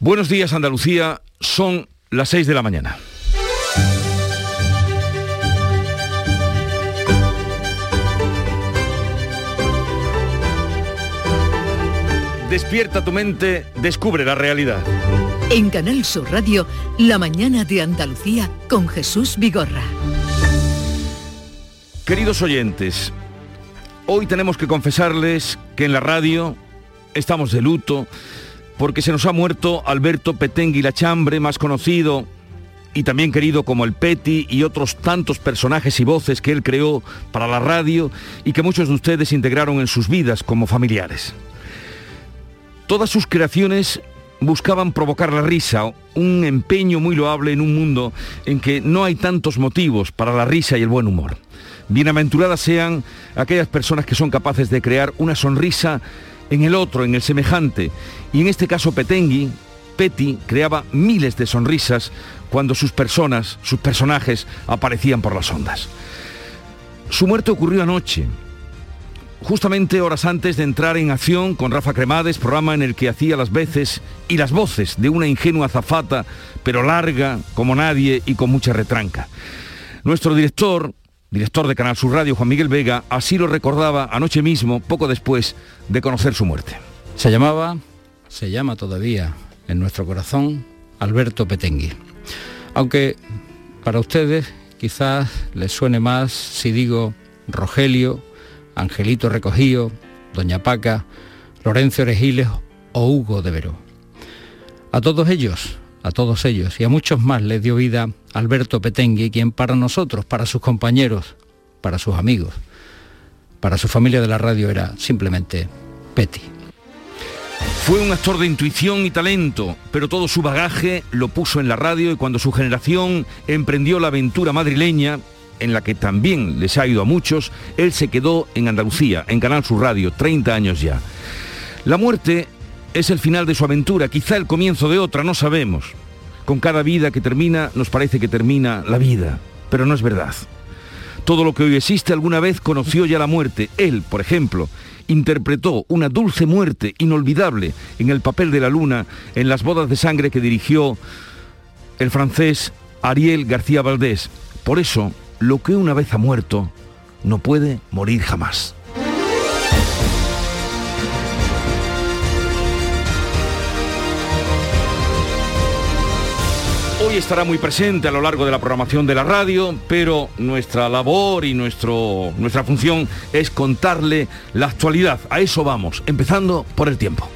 Buenos días Andalucía, son las 6 de la mañana. Despierta tu mente, descubre la realidad. En Canal Sur Radio, La mañana de Andalucía con Jesús Vigorra. Queridos oyentes, hoy tenemos que confesarles que en la radio estamos de luto porque se nos ha muerto Alberto Petengui Lachambre, más conocido y también querido como el Peti y otros tantos personajes y voces que él creó para la radio y que muchos de ustedes integraron en sus vidas como familiares. Todas sus creaciones buscaban provocar la risa, un empeño muy loable en un mundo en que no hay tantos motivos para la risa y el buen humor. Bienaventuradas sean aquellas personas que son capaces de crear una sonrisa en el otro, en el semejante. Y en este caso Petengui, Petty, creaba miles de sonrisas cuando sus personas, sus personajes aparecían por las ondas. Su muerte ocurrió anoche, justamente horas antes de entrar en acción con Rafa Cremades, programa en el que hacía las veces y las voces de una ingenua zafata, pero larga como nadie y con mucha retranca. Nuestro director, director de Canal Sur Radio, Juan Miguel Vega, así lo recordaba anoche mismo, poco después de conocer su muerte. Se llamaba, se llama todavía en nuestro corazón, Alberto Petengui. Aunque para ustedes quizás les suene más si digo Rogelio, Angelito Recogido, Doña Paca, Lorenzo Orejiles o Hugo de Veró. A todos ellos a todos ellos y a muchos más les dio vida Alberto Petengui, quien para nosotros, para sus compañeros, para sus amigos, para su familia de la radio era simplemente Petty. Fue un actor de intuición y talento, pero todo su bagaje lo puso en la radio y cuando su generación emprendió la aventura madrileña, en la que también les ha ido a muchos, él se quedó en Andalucía, en Canal Sur Radio, 30 años ya. La muerte es el final de su aventura, quizá el comienzo de otra, no sabemos. Con cada vida que termina nos parece que termina la vida, pero no es verdad. Todo lo que hoy existe alguna vez conoció ya la muerte. Él, por ejemplo, interpretó una dulce muerte inolvidable en el papel de la luna en las bodas de sangre que dirigió el francés Ariel García Valdés. Por eso, lo que una vez ha muerto no puede morir jamás. Hoy estará muy presente a lo largo de la programación de la radio, pero nuestra labor y nuestro, nuestra función es contarle la actualidad. A eso vamos, empezando por el tiempo.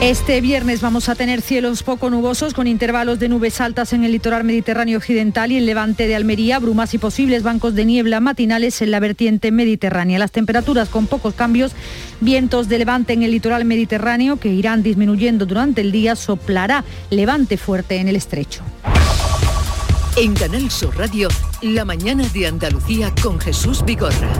Este viernes vamos a tener cielos poco nubosos con intervalos de nubes altas en el litoral mediterráneo occidental y el levante de Almería, brumas y posibles bancos de niebla matinales en la vertiente mediterránea. Las temperaturas con pocos cambios, vientos de levante en el litoral mediterráneo que irán disminuyendo durante el día, soplará levante fuerte en el estrecho. En Canal Sur Radio, la mañana de Andalucía con Jesús Vigorra.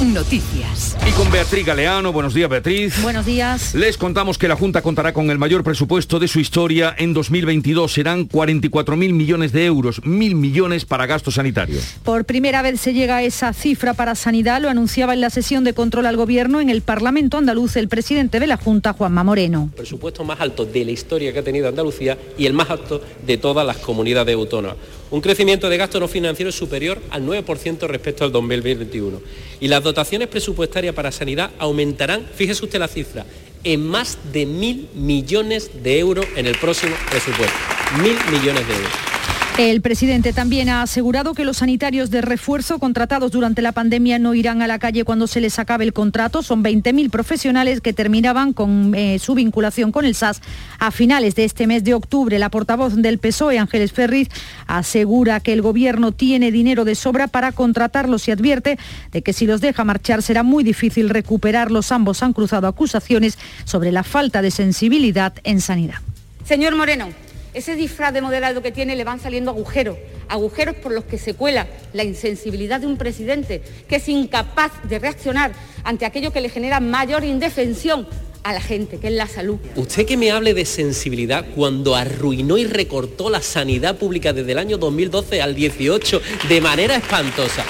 Noticias. Y con Beatriz Galeano, buenos días Beatriz. Buenos días. Les contamos que la Junta contará con el mayor presupuesto de su historia en 2022. Serán 44.000 millones de euros, mil millones para gastos sanitarios. Por primera vez se llega a esa cifra para sanidad, lo anunciaba en la sesión de control al gobierno en el Parlamento andaluz el presidente de la Junta, Juanma Moreno. El presupuesto más alto de la historia que ha tenido Andalucía y el más alto de todas las comunidades autónomas un crecimiento de gasto no financiero superior al 9% respecto al 2021. Y las dotaciones presupuestarias para sanidad aumentarán, fíjese usted la cifra, en más de mil millones de euros en el próximo presupuesto. Mil millones de euros. El presidente también ha asegurado que los sanitarios de refuerzo contratados durante la pandemia no irán a la calle cuando se les acabe el contrato. Son 20.000 profesionales que terminaban con eh, su vinculación con el SAS a finales de este mes de octubre. La portavoz del PSOE, Ángeles Ferriz, asegura que el gobierno tiene dinero de sobra para contratarlos y advierte de que si los deja marchar será muy difícil recuperarlos. Ambos han cruzado acusaciones sobre la falta de sensibilidad en sanidad. Señor Moreno, ese disfraz de moderado que tiene le van saliendo agujeros, agujeros por los que se cuela la insensibilidad de un presidente que es incapaz de reaccionar ante aquello que le genera mayor indefensión a la gente, que es la salud. Usted que me hable de sensibilidad cuando arruinó y recortó la sanidad pública desde el año 2012 al 18 de manera espantosa.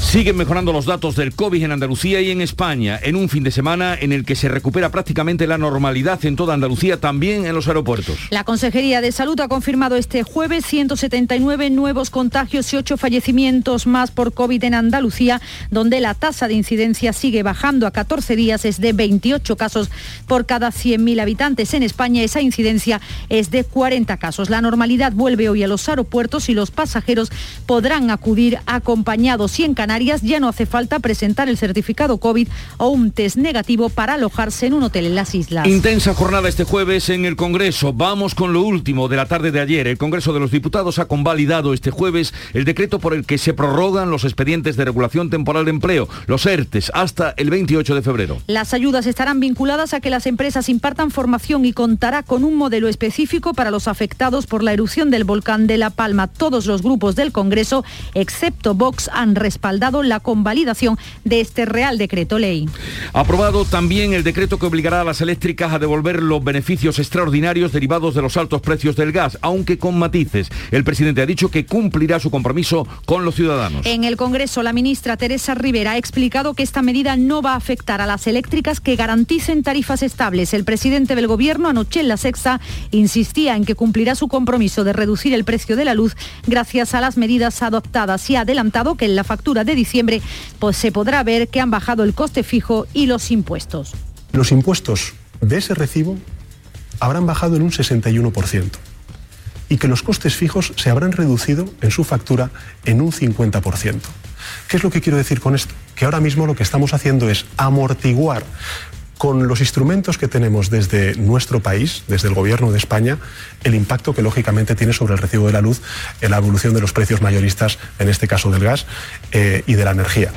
Siguen mejorando los datos del COVID en Andalucía y en España, en un fin de semana en el que se recupera prácticamente la normalidad en toda Andalucía, también en los aeropuertos. La Consejería de Salud ha confirmado este jueves 179 nuevos contagios y 8 fallecimientos más por COVID en Andalucía, donde la tasa de incidencia sigue bajando a 14 días, es de 28 casos por cada 100.000 habitantes. En España esa incidencia es de 40 casos. La normalidad vuelve hoy a los aeropuertos y los pasajeros podrán acudir acompañados y en Canarias ya no hace falta presentar el certificado COVID o un test negativo para alojarse en un hotel en las islas. Intensa jornada este jueves en el Congreso. Vamos con lo último de la tarde de ayer. El Congreso de los Diputados ha convalidado este jueves el decreto por el que se prorrogan los expedientes de regulación temporal de empleo, los ERTES, hasta el 28 de febrero. Las ayudas estarán vinculadas a que las empresas impartan formación y contará con un modelo específico para los afectados por la erupción del volcán de La Palma. Todos los grupos del Congreso, excepto Vox, han respaldado la convalidación de este Real Decreto Ley. Aprobado también el decreto que obligará a las eléctricas a devolver los beneficios extraordinarios derivados de los altos precios del gas, aunque con matices. El presidente ha dicho que cumplirá su compromiso con los ciudadanos. En el Congreso, la ministra Teresa Rivera ha explicado que esta medida no va a afectar a las eléctricas que garanticen tarifas estables. El presidente del Gobierno, anoche en la sexta, insistía en que cumplirá su compromiso de reducir el precio de la luz gracias a las medidas adoptadas y ha adelantado que en la factura de diciembre, pues se podrá ver que han bajado el coste fijo y los impuestos. Los impuestos de ese recibo habrán bajado en un 61% y que los costes fijos se habrán reducido en su factura en un 50%. ¿Qué es lo que quiero decir con esto? Que ahora mismo lo que estamos haciendo es amortiguar con los instrumentos que tenemos desde nuestro país, desde el Gobierno de España, el impacto que lógicamente tiene sobre el recibo de la luz en la evolución de los precios mayoristas, en este caso del gas eh, y de la energía.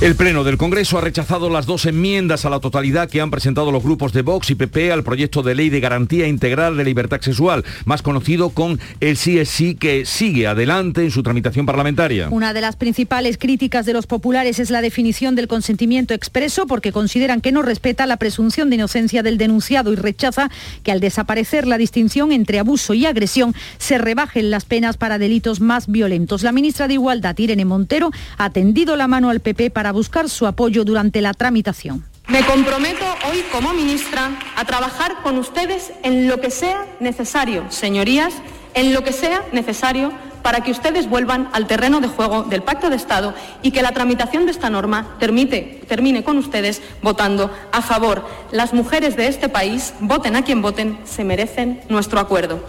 El Pleno del Congreso ha rechazado las dos enmiendas a la totalidad que han presentado los grupos de Vox y PP al proyecto de ley de garantía integral de libertad sexual, más conocido con el sí es sí, que sigue adelante en su tramitación parlamentaria. Una de las principales críticas de los populares es la definición del consentimiento expreso porque consideran que no respeta la presunción de inocencia del denunciado y rechaza que al desaparecer la distinción entre abuso y agresión se rebajen las penas para delitos más violentos. La ministra de Igualdad, Irene Montero, ha tendido la mano al PP para buscar su apoyo durante la tramitación. Me comprometo hoy como ministra a trabajar con ustedes en lo que sea necesario, señorías, en lo que sea necesario para que ustedes vuelvan al terreno de juego del Pacto de Estado y que la tramitación de esta norma termine con ustedes votando a favor. Las mujeres de este país, voten a quien voten, se merecen nuestro acuerdo.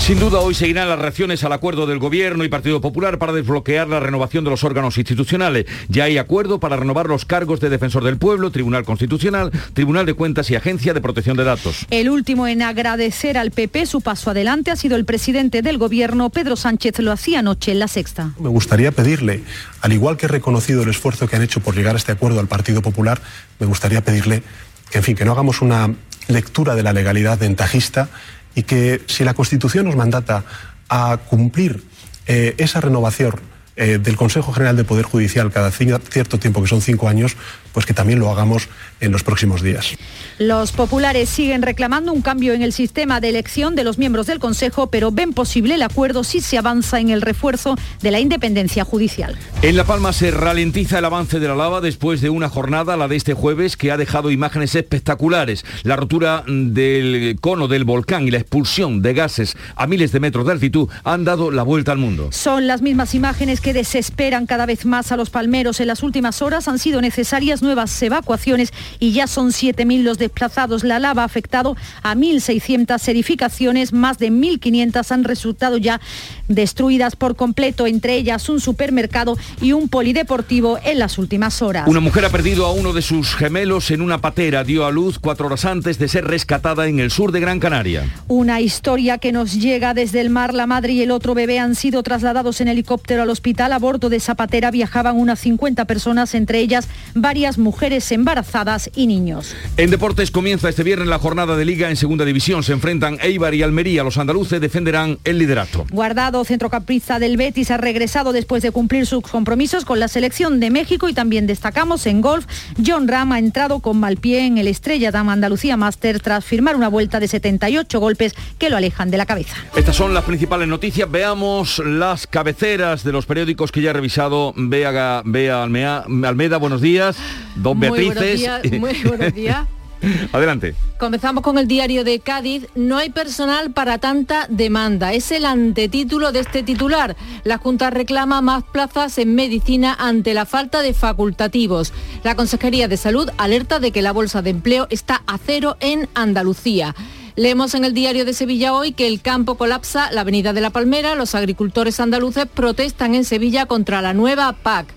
Sin duda hoy seguirán las reacciones al acuerdo del Gobierno y Partido Popular para desbloquear la renovación de los órganos institucionales. Ya hay acuerdo para renovar los cargos de Defensor del Pueblo, Tribunal Constitucional, Tribunal de Cuentas y Agencia de Protección de Datos. El último en agradecer al PP su paso adelante ha sido el presidente del Gobierno, Pedro Sánchez, lo hacía anoche en la sexta. Me gustaría pedirle, al igual que he reconocido el esfuerzo que han hecho por llegar a este acuerdo al Partido Popular, me gustaría pedirle que, en fin, que no hagamos una lectura de la legalidad ventajista y que si la Constitución nos mandata a cumplir eh, esa renovación eh, del Consejo General del Poder Judicial cada cierto tiempo, que son cinco años, pues que también lo hagamos en los próximos días. Los populares siguen reclamando un cambio en el sistema de elección de los miembros del Consejo, pero ven posible el acuerdo si se avanza en el refuerzo de la independencia judicial. En La Palma se ralentiza el avance de la lava después de una jornada, la de este jueves, que ha dejado imágenes espectaculares. La rotura del cono del volcán y la expulsión de gases a miles de metros de altitud han dado la vuelta al mundo. Son las mismas imágenes que desesperan cada vez más a los palmeros. En las últimas horas han sido necesarias nuevas evacuaciones y ya son 7.000 los desplazados. La lava ha afectado a 1.600 edificaciones, más de 1.500 han resultado ya destruidas por completo, entre ellas un supermercado y un polideportivo en las últimas horas. Una mujer ha perdido a uno de sus gemelos en una patera, dio a luz cuatro horas antes de ser rescatada en el sur de Gran Canaria. Una historia que nos llega desde el mar. La madre y el otro bebé han sido trasladados en helicóptero al hospital. A bordo de esa patera viajaban unas 50 personas, entre ellas varias familias, mujeres embarazadas y niños. En deportes comienza este viernes la jornada de liga en segunda división. Se enfrentan Eibar y Almería. Los andaluces defenderán el liderato. Guardado, centrocampista del Betis, ha regresado después de cumplir sus compromisos con la selección de México y también destacamos en golf. John Ram ha entrado con mal pie en el Estrella Dama Andalucía Master tras firmar una vuelta de 78 golpes que lo alejan de la cabeza. Estas son las principales noticias. Veamos las cabeceras de los periódicos que ya ha revisado Bea, Bea Almeda. Buenos días. Dos Beatrices. muy buenos días. Adelante. Comenzamos con el diario de Cádiz. No hay personal para tanta demanda. Es el antetítulo de este titular. La Junta reclama más plazas en medicina ante la falta de facultativos. La Consejería de Salud alerta de que la bolsa de empleo está a cero en Andalucía. Leemos en el diario de Sevilla hoy que el campo colapsa, la avenida de la Palmera, los agricultores andaluces protestan en Sevilla contra la nueva PAC.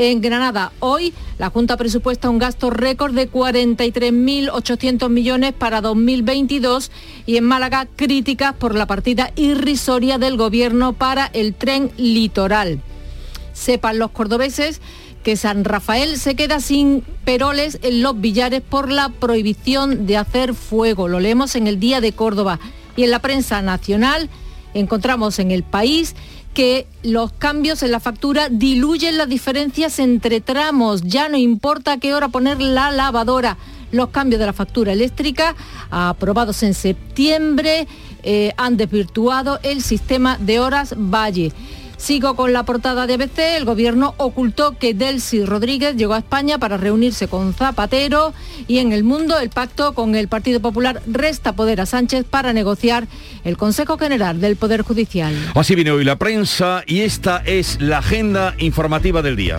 En Granada, hoy la Junta presupuesta un gasto récord de 43.800 millones para 2022 y en Málaga críticas por la partida irrisoria del Gobierno para el tren litoral. Sepan los cordobeses que San Rafael se queda sin peroles en los billares por la prohibición de hacer fuego. Lo leemos en el Día de Córdoba. Y en la prensa nacional encontramos en el país que los cambios en la factura diluyen las diferencias entre tramos. Ya no importa a qué hora poner la lavadora. Los cambios de la factura eléctrica, aprobados en septiembre, eh, han desvirtuado el sistema de horas Valle. Sigo con la portada de ABC. El gobierno ocultó que Delcy Rodríguez llegó a España para reunirse con Zapatero y en el mundo el pacto con el Partido Popular resta poder a Sánchez para negociar el Consejo General del Poder Judicial. Así viene hoy la prensa y esta es la agenda informativa del día.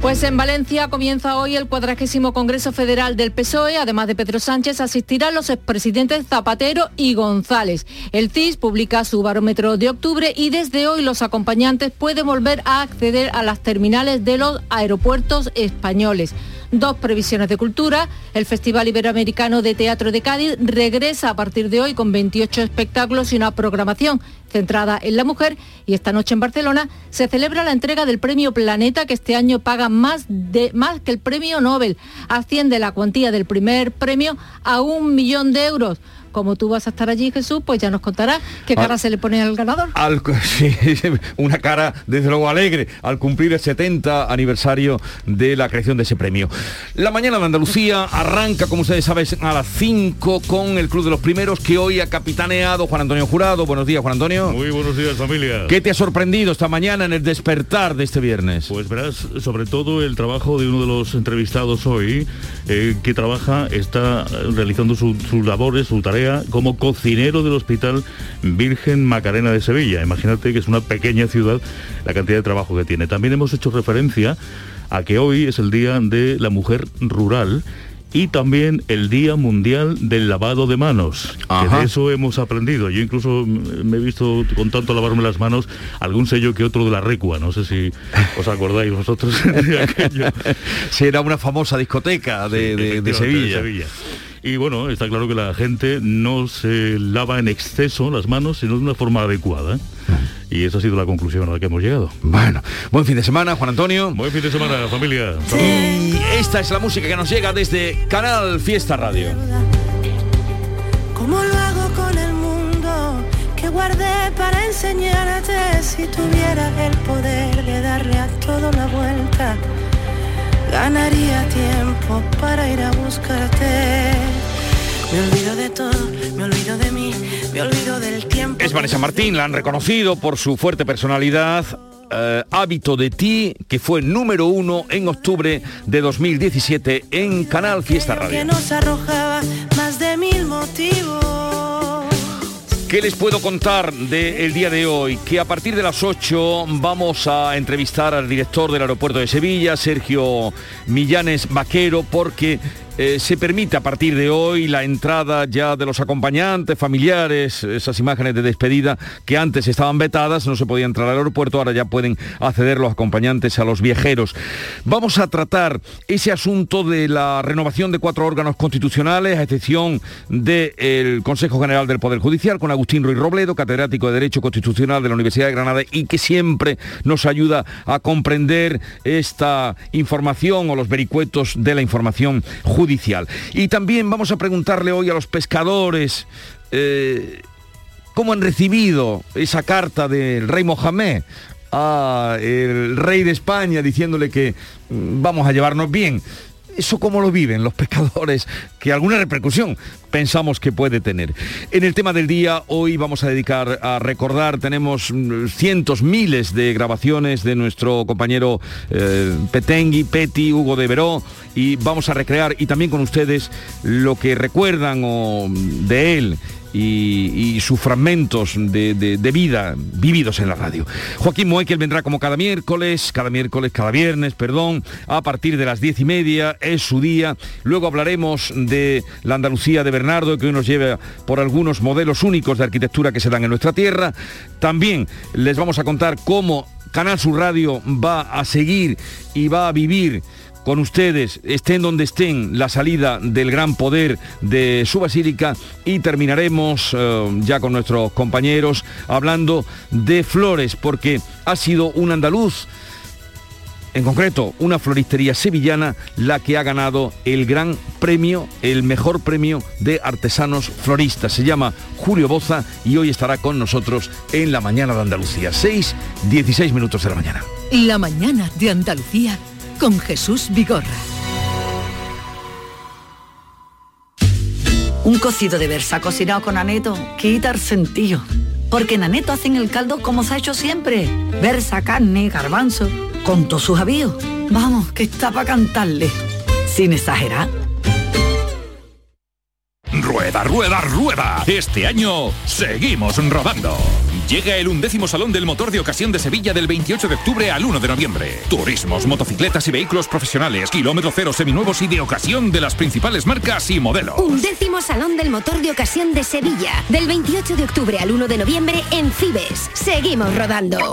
Pues en Valencia comienza hoy el cuadragésimo Congreso Federal del PSOE. Además de Pedro Sánchez, asistirán los expresidentes Zapatero y González. El CIS publica su barómetro de octubre y desde hoy los acompañantes pueden volver a acceder a las terminales de los aeropuertos españoles dos previsiones de cultura. El Festival Iberoamericano de Teatro de Cádiz regresa a partir de hoy con 28 espectáculos y una programación centrada en la mujer. Y esta noche en Barcelona se celebra la entrega del Premio Planeta, que este año paga más, de, más que el Premio Nobel. Asciende la cuantía del primer premio a un millón de euros como tú vas a estar allí, Jesús, pues ya nos contarás qué ah. cara se le pone al ganador. sí, una cara, desde luego, alegre al cumplir el 70 aniversario de la creación de ese premio. La mañana de Andalucía arranca, como ustedes saben, a las 5 con el Club de los Primeros, que hoy ha capitaneado Juan Antonio Jurado. Buenos días, Juan Antonio. Muy buenos días, familia. ¿Qué te ha sorprendido esta mañana en el despertar de este viernes? Pues verás, sobre todo el trabajo de uno de los entrevistados hoy, eh, que trabaja, está realizando sus labores, su tarea como cocinero del Hospital Virgen Macarena de Sevilla. Imagínate que es una pequeña ciudad la cantidad de trabajo que tiene. También hemos hecho referencia a que hoy es el Día de la Mujer Rural y también el Día Mundial del Lavado de Manos. Que de eso hemos aprendido. Yo incluso me he visto con tanto lavarme las manos algún sello que otro de la recua. No sé si os acordáis vosotros de aquello. Sí, era una famosa discoteca de, de Sevilla. Y bueno, está claro que la gente no se lava en exceso las manos, sino de una forma adecuada. Y esa ha sido la conclusión a la que hemos llegado. Bueno, buen fin de semana, Juan Antonio. Buen fin de semana, familia. Y esta es la música que nos llega desde Canal Fiesta Radio. ¿Cómo lo hago con el mundo que guardé para enseñarte si tuviera el poder de darle a todo la vuelta? Ganaría tiempo para ir a buscarte. Me olvido de todo, me olvido de mí, me olvido del tiempo. Es Vanessa Martín, la han reconocido por su fuerte personalidad. Eh, hábito de ti, que fue número uno en octubre de 2017 en Canal Fiesta Radio. Que nos arrojaba más de mil motivos ¿Qué les puedo contar del día de hoy? Que a partir de las 8 vamos a entrevistar al director del aeropuerto de Sevilla, Sergio Millanes Vaquero, porque eh, se permite a partir de hoy la entrada ya de los acompañantes, familiares, esas imágenes de despedida que antes estaban vetadas, no se podía entrar al aeropuerto, ahora ya pueden acceder los acompañantes a los viajeros. Vamos a tratar ese asunto de la renovación de cuatro órganos constitucionales, a excepción del Consejo General del Poder Judicial, con Agustín Ruiz Robledo, catedrático de Derecho Constitucional de la Universidad de Granada y que siempre nos ayuda a comprender esta información o los vericuetos de la información judicial y también vamos a preguntarle hoy a los pescadores eh, cómo han recibido esa carta del rey Mohamed al rey de España diciéndole que mm, vamos a llevarnos bien. ¿Eso cómo lo viven los pescadores? Que alguna repercusión pensamos que puede tener. En el tema del día, hoy vamos a dedicar a recordar, tenemos mm, cientos, miles de grabaciones de nuestro compañero eh, Petengui, Peti, Hugo de Veró, y vamos a recrear y también con ustedes lo que recuerdan de él y, sus fragmentos de, vida vividos en la radio. Joaquín Moekel vendrá como cada miércoles, cada miércoles, cada viernes, perdón, a partir de las diez y media, es su día. Luego hablaremos de la Andalucía de Bernardo, que hoy nos lleva por algunos modelos únicos de arquitectura que se dan en nuestra tierra. También les vamos a contar cómo Canal Sur Radio va a seguir y va a vivir con ustedes, estén donde estén, la salida del gran poder de su basílica y terminaremos eh, ya con nuestros compañeros hablando de flores, porque ha sido un andaluz en concreto una floristería sevillana, la que ha ganado el gran premio, el mejor premio de artesanos floristas. Se llama Julio Boza y hoy estará con nosotros en la mañana de Andalucía. 6, 16 minutos de la mañana. La mañana de Andalucía con Jesús Vigorra. Un cocido de versa cocinado con aneto quita el sentido. Porque en aneto hacen el caldo como se ha hecho siempre. Versa, carne, garbanzo, con todos sus avíos. Vamos, que está para cantarle. Sin exagerar. Rueda, rueda, rueda. Este año seguimos rodando. Llega el undécimo Salón del Motor de Ocasión de Sevilla del 28 de octubre al 1 de noviembre. Turismos, motocicletas y vehículos profesionales, kilómetro cero seminuevos y de ocasión de las principales marcas y modelos. Undécimo Salón del Motor de Ocasión de Sevilla del 28 de octubre al 1 de noviembre en Cibes. Seguimos rodando.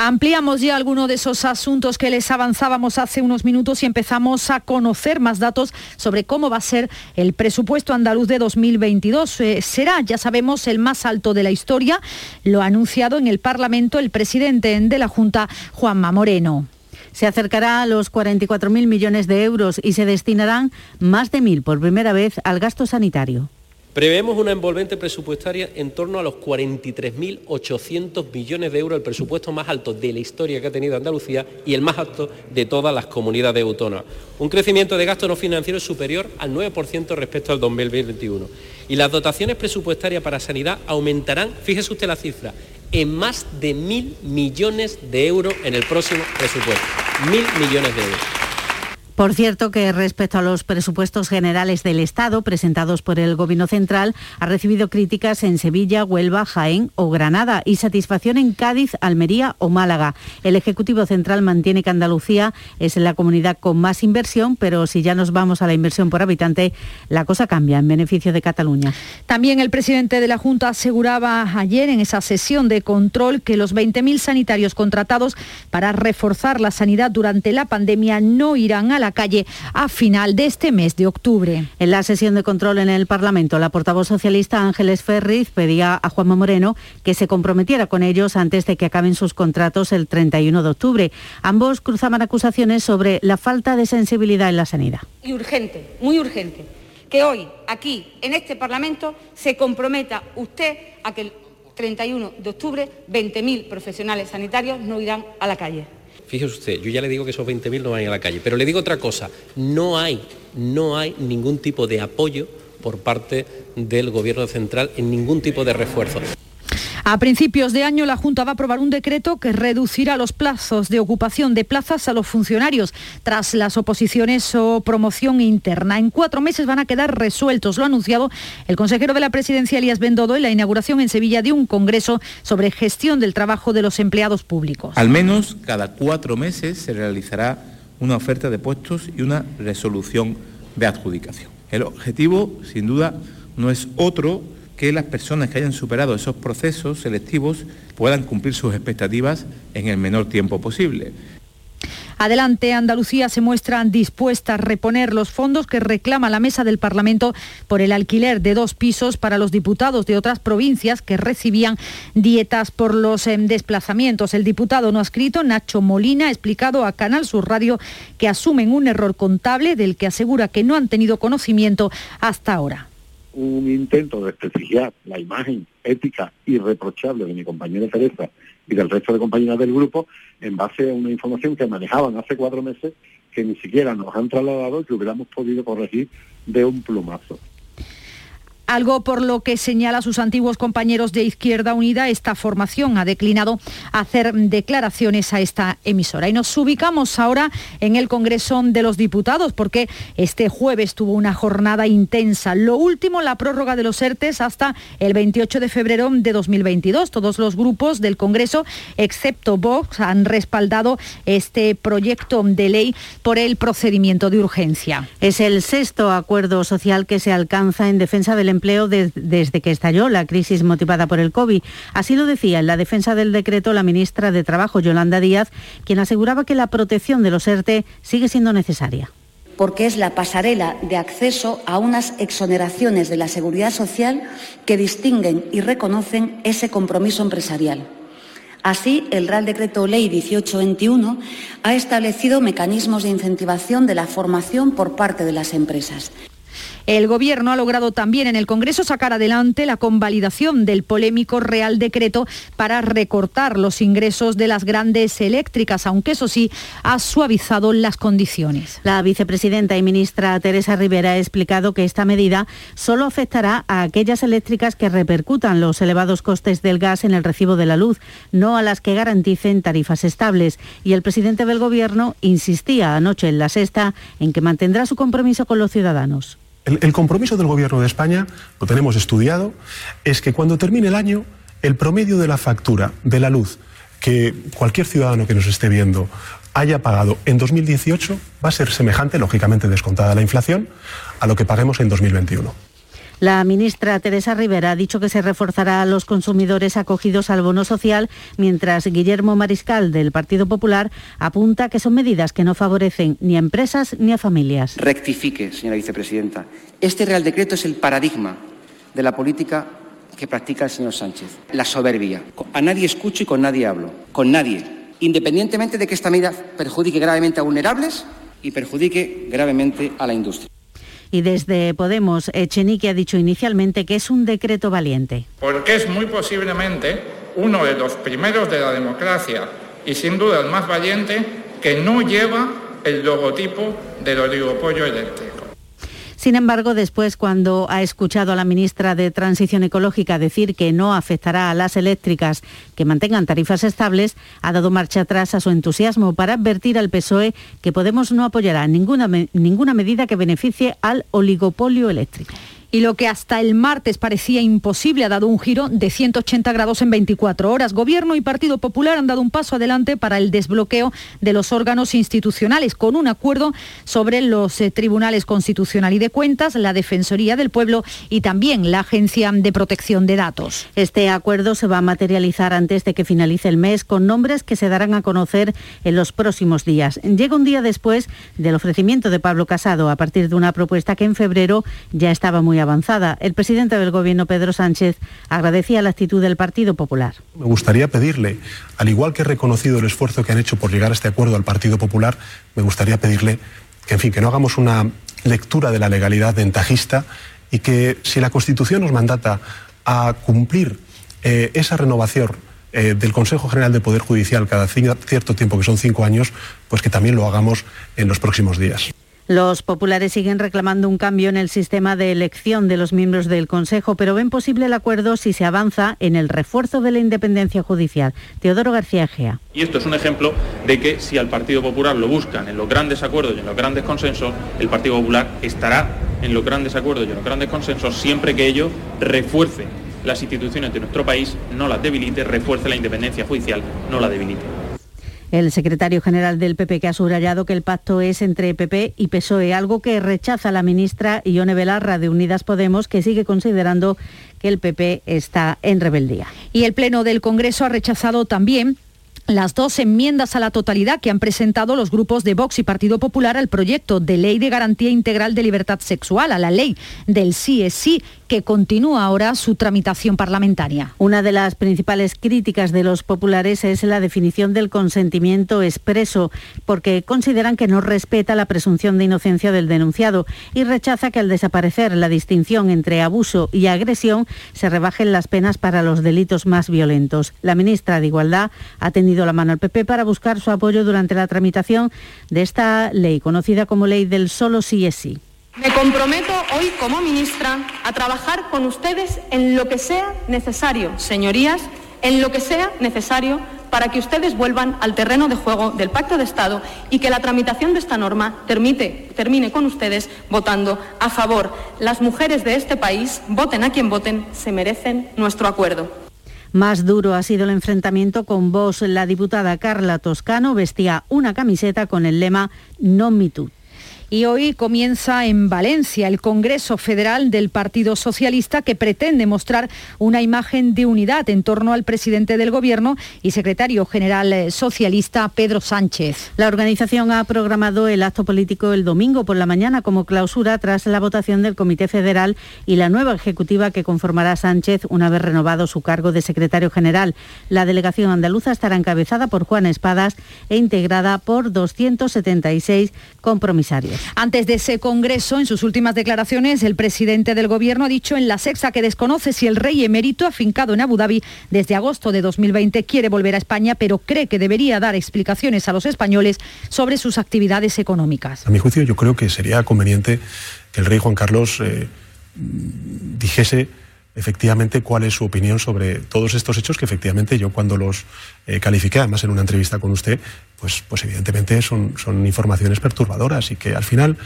Ampliamos ya alguno de esos asuntos que les avanzábamos hace unos minutos y empezamos a conocer más datos sobre cómo va a ser el presupuesto andaluz de 2022. Eh, será, ya sabemos, el más alto de la historia. Lo ha anunciado en el Parlamento el presidente de la Junta, Juanma Moreno. Se acercará a los 44.000 millones de euros y se destinarán más de mil por primera vez al gasto sanitario. Prevemos una envolvente presupuestaria en torno a los 43.800 millones de euros, el presupuesto más alto de la historia que ha tenido Andalucía y el más alto de todas las comunidades autónomas. Un crecimiento de gasto no financiero superior al 9% respecto al 2021. Y las dotaciones presupuestarias para sanidad aumentarán, fíjese usted la cifra, en más de mil millones de euros en el próximo presupuesto. Mil millones de euros. Por cierto que respecto a los presupuestos generales del Estado presentados por el Gobierno Central, ha recibido críticas en Sevilla, Huelva, Jaén o Granada y satisfacción en Cádiz, Almería o Málaga. El Ejecutivo Central mantiene que Andalucía es la comunidad con más inversión, pero si ya nos vamos a la inversión por habitante, la cosa cambia en beneficio de Cataluña. También el presidente de la Junta aseguraba ayer en esa sesión de control que los 20.000 sanitarios contratados para reforzar la sanidad durante la pandemia no irán a la calle a final de este mes de octubre. En la sesión de control en el Parlamento, la portavoz socialista Ángeles Ferriz pedía a Juanma Moreno que se comprometiera con ellos antes de que acaben sus contratos el 31 de octubre. Ambos cruzaban acusaciones sobre la falta de sensibilidad en la sanidad. Y urgente, muy urgente, que hoy, aquí, en este Parlamento, se comprometa usted a que el 31 de octubre 20.000 profesionales sanitarios no irán a la calle. Fíjese usted, yo ya le digo que esos 20.000 no van a ir a la calle, pero le digo otra cosa, no hay, no hay ningún tipo de apoyo por parte del Gobierno central en ningún tipo de refuerzo. A principios de año, la Junta va a aprobar un decreto que reducirá los plazos de ocupación de plazas a los funcionarios tras las oposiciones o promoción interna. En cuatro meses van a quedar resueltos. Lo ha anunciado el consejero de la presidencia, Elías Bendodo, en la inauguración en Sevilla de un congreso sobre gestión del trabajo de los empleados públicos. Al menos cada cuatro meses se realizará una oferta de puestos y una resolución de adjudicación. El objetivo, sin duda, no es otro que las personas que hayan superado esos procesos selectivos puedan cumplir sus expectativas en el menor tiempo posible. Adelante, Andalucía se muestra dispuesta a reponer los fondos que reclama la mesa del Parlamento por el alquiler de dos pisos para los diputados de otras provincias que recibían dietas por los em, desplazamientos. El diputado no escrito, Nacho Molina, ha explicado a Canal Sur Radio que asumen un error contable del que asegura que no han tenido conocimiento hasta ahora un intento de desprestigiar la imagen ética irreprochable de mi compañera Teresa y del resto de compañeras del grupo en base a una información que manejaban hace cuatro meses que ni siquiera nos han trasladado y que hubiéramos podido corregir de un plumazo algo por lo que señala sus antiguos compañeros de Izquierda Unida, esta formación ha declinado hacer declaraciones a esta emisora. Y nos ubicamos ahora en el Congreso de los Diputados, porque este jueves tuvo una jornada intensa. Lo último, la prórroga de los ERTES hasta el 28 de febrero de 2022. Todos los grupos del Congreso, excepto Vox, han respaldado este proyecto de ley por el procedimiento de urgencia. Es el sexto acuerdo social que se alcanza en defensa del empleo desde que estalló la crisis motivada por el COVID. Así lo decía en la defensa del decreto la ministra de Trabajo, Yolanda Díaz, quien aseguraba que la protección de los ERTE sigue siendo necesaria porque es la pasarela de acceso a unas exoneraciones de la seguridad social que distinguen y reconocen ese compromiso empresarial. Así, el Real Decreto Ley 1821 ha establecido mecanismos de incentivación de la formación por parte de las empresas. El Gobierno ha logrado también en el Congreso sacar adelante la convalidación del polémico Real Decreto para recortar los ingresos de las grandes eléctricas, aunque eso sí ha suavizado las condiciones. La vicepresidenta y ministra Teresa Rivera ha explicado que esta medida solo afectará a aquellas eléctricas que repercutan los elevados costes del gas en el recibo de la luz, no a las que garanticen tarifas estables. Y el presidente del Gobierno insistía anoche en la sexta en que mantendrá su compromiso con los ciudadanos. El, compromiso del Gobierno de España, lo tenemos estudiado, es que cuando termine el año, el promedio de la factura de la luz que cualquier ciudadano que nos esté viendo haya pagado en 2018 va a ser semejante, lógicamente descontada la inflación, a lo que paguemos en 2021. La ministra Teresa Rivera ha dicho que se reforzará a los consumidores acogidos al bono social, mientras Guillermo Mariscal del Partido Popular apunta que son medidas que no favorecen ni a empresas ni a familias. Rectifique, señora vicepresidenta. Este Real Decreto es el paradigma de la política que practica el señor Sánchez. La soberbia. A nadie escucho y con nadie hablo. Con nadie. Independientemente de que esta medida perjudique gravemente a vulnerables y perjudique gravemente a la industria. Y desde Podemos, Echenique ha dicho inicialmente que es un decreto valiente. Porque es muy posiblemente uno de los primeros de la democracia y sin duda el más valiente que no lleva el logotipo del oligopolio eléctrico. Sin embargo, después, cuando ha escuchado a la ministra de Transición Ecológica decir que no afectará a las eléctricas que mantengan tarifas estables, ha dado marcha atrás a su entusiasmo para advertir al PSOE que Podemos no apoyará ninguna, ninguna medida que beneficie al oligopolio eléctrico y lo que hasta el martes parecía imposible ha dado un giro de 180 grados en 24 horas. Gobierno y Partido Popular han dado un paso adelante para el desbloqueo de los órganos institucionales con un acuerdo sobre los eh, tribunales constitucional y de cuentas, la Defensoría del Pueblo y también la Agencia de Protección de Datos. Este acuerdo se va a materializar antes de que finalice el mes con nombres que se darán a conocer en los próximos días. Llega un día después del ofrecimiento de Pablo Casado a partir de una propuesta que en febrero ya estaba muy avanzada. El presidente del Gobierno, Pedro Sánchez, agradecía la actitud del Partido Popular. Me gustaría pedirle, al igual que he reconocido el esfuerzo que han hecho por llegar a este acuerdo al Partido Popular, me gustaría pedirle que, en fin, que no hagamos una lectura de la legalidad ventajista y que si la Constitución nos mandata a cumplir eh, esa renovación eh, del Consejo General del Poder Judicial cada cierto tiempo, que son cinco años, pues que también lo hagamos en los próximos días. Los populares siguen reclamando un cambio en el sistema de elección de los miembros del Consejo, pero ven posible el acuerdo si se avanza en el refuerzo de la independencia judicial. Teodoro García Gea. Y esto es un ejemplo de que si al Partido Popular lo buscan en los grandes acuerdos y en los grandes consensos, el Partido Popular estará en los grandes acuerdos y en los grandes consensos siempre que ello refuerce las instituciones de nuestro país, no las debilite, refuerce la independencia judicial, no la debilite. El secretario general del PP que ha subrayado que el pacto es entre PP y PSOE, algo que rechaza la ministra Ione Belarra de Unidas Podemos, que sigue considerando que el PP está en rebeldía. Y el Pleno del Congreso ha rechazado también las dos enmiendas a la totalidad que han presentado los grupos de Vox y Partido Popular al proyecto de ley de garantía integral de libertad sexual, a la ley del sí es sí, que continúa ahora su tramitación parlamentaria. Una de las principales críticas de los populares es la definición del consentimiento expreso, porque consideran que no respeta la presunción de inocencia del denunciado y rechaza que al desaparecer la distinción entre abuso y agresión se rebajen las penas para los delitos más violentos. La ministra de Igualdad ha tenido la mano al PP para buscar su apoyo durante la tramitación de esta ley, conocida como ley del solo sí es sí. Me comprometo hoy como ministra a trabajar con ustedes en lo que sea necesario, señorías, en lo que sea necesario para que ustedes vuelvan al terreno de juego del Pacto de Estado y que la tramitación de esta norma termine con ustedes votando a favor. Las mujeres de este país, voten a quien voten, se merecen nuestro acuerdo. Más duro ha sido el enfrentamiento con vos. La diputada Carla Toscano vestía una camiseta con el lema No Me y hoy comienza en Valencia el Congreso Federal del Partido Socialista que pretende mostrar una imagen de unidad en torno al presidente del Gobierno y secretario general eh, socialista Pedro Sánchez. La organización ha programado el acto político el domingo por la mañana como clausura tras la votación del Comité Federal y la nueva ejecutiva que conformará Sánchez una vez renovado su cargo de secretario general. La delegación andaluza estará encabezada por Juan Espadas e integrada por 276 compromisarios. Antes de ese congreso, en sus últimas declaraciones, el presidente del Gobierno ha dicho en la sexta que desconoce si el rey emérito, afincado en Abu Dhabi desde agosto de 2020, quiere volver a España, pero cree que debería dar explicaciones a los españoles sobre sus actividades económicas. A mi juicio, yo creo que sería conveniente que el rey Juan Carlos eh, dijese efectivamente cuál es su opinión sobre todos estos hechos que efectivamente yo cuando los eh, califiqué, además en una entrevista con usted, pues, pues evidentemente son, son informaciones perturbadoras y que al final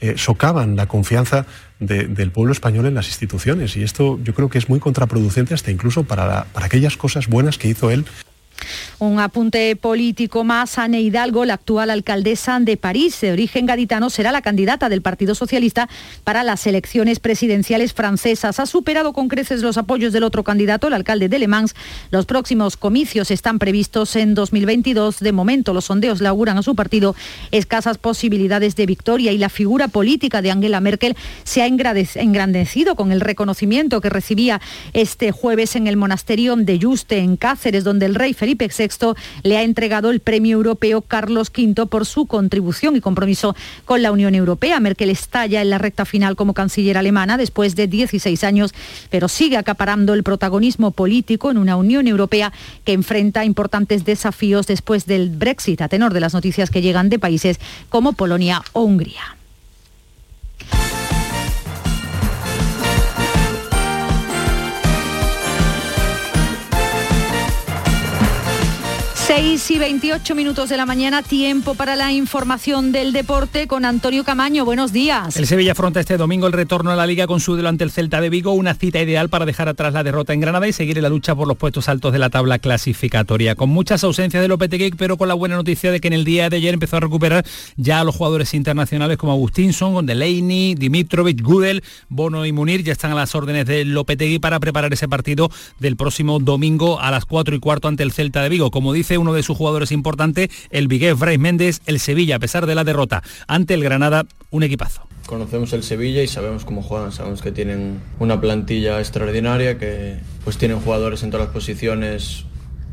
eh, socavan la confianza del pueblo español en las instituciones. Y esto yo creo que es muy contraproducente hasta incluso para, para aquellas cosas buenas que hizo él un apunte político más. Anne Hidalgo, la actual alcaldesa de París, de origen gaditano, será la candidata del Partido Socialista para las elecciones presidenciales francesas. Ha superado con creces los apoyos del otro candidato, el alcalde de Le Mans. Los próximos comicios están previstos en 2022. De momento, los sondeos le auguran a su partido escasas posibilidades de victoria y la figura política de Angela Merkel se ha engrandecido con el reconocimiento que recibía este jueves en el monasterio de Juste, en Cáceres, donde el rey Felipe Felipe VI le ha entregado el premio europeo Carlos V por su contribución y compromiso con la Unión Europea. Merkel está ya en la recta final como canciller alemana después de 16 años, pero sigue acaparando el protagonismo político en una Unión Europea que enfrenta importantes desafíos después del Brexit, a tenor de las noticias que llegan de países como Polonia o Hungría. 6 y 28 minutos de la mañana, tiempo para la información del deporte con Antonio Camaño. Buenos días. El Sevilla afronta este domingo el retorno a la liga con su delante el Celta de Vigo, una cita ideal para dejar atrás la derrota en Granada y seguir en la lucha por los puestos altos de la tabla clasificatoria. Con muchas ausencias de Lopetegui, pero con la buena noticia de que en el día de ayer empezó a recuperar ya a los jugadores internacionales como Agustinson, Delaney, Dimitrovic, Gudel, Bono y Munir ya están a las órdenes de Lopetegui para preparar ese partido del próximo domingo a las 4 y cuarto ante el Celta de Vigo. Como dice uno de sus jugadores importantes, el Vigués Brais Méndez, el Sevilla, a pesar de la derrota ante el Granada, un equipazo. Conocemos el Sevilla y sabemos cómo juegan, sabemos que tienen una plantilla extraordinaria, que pues tienen jugadores en todas las posiciones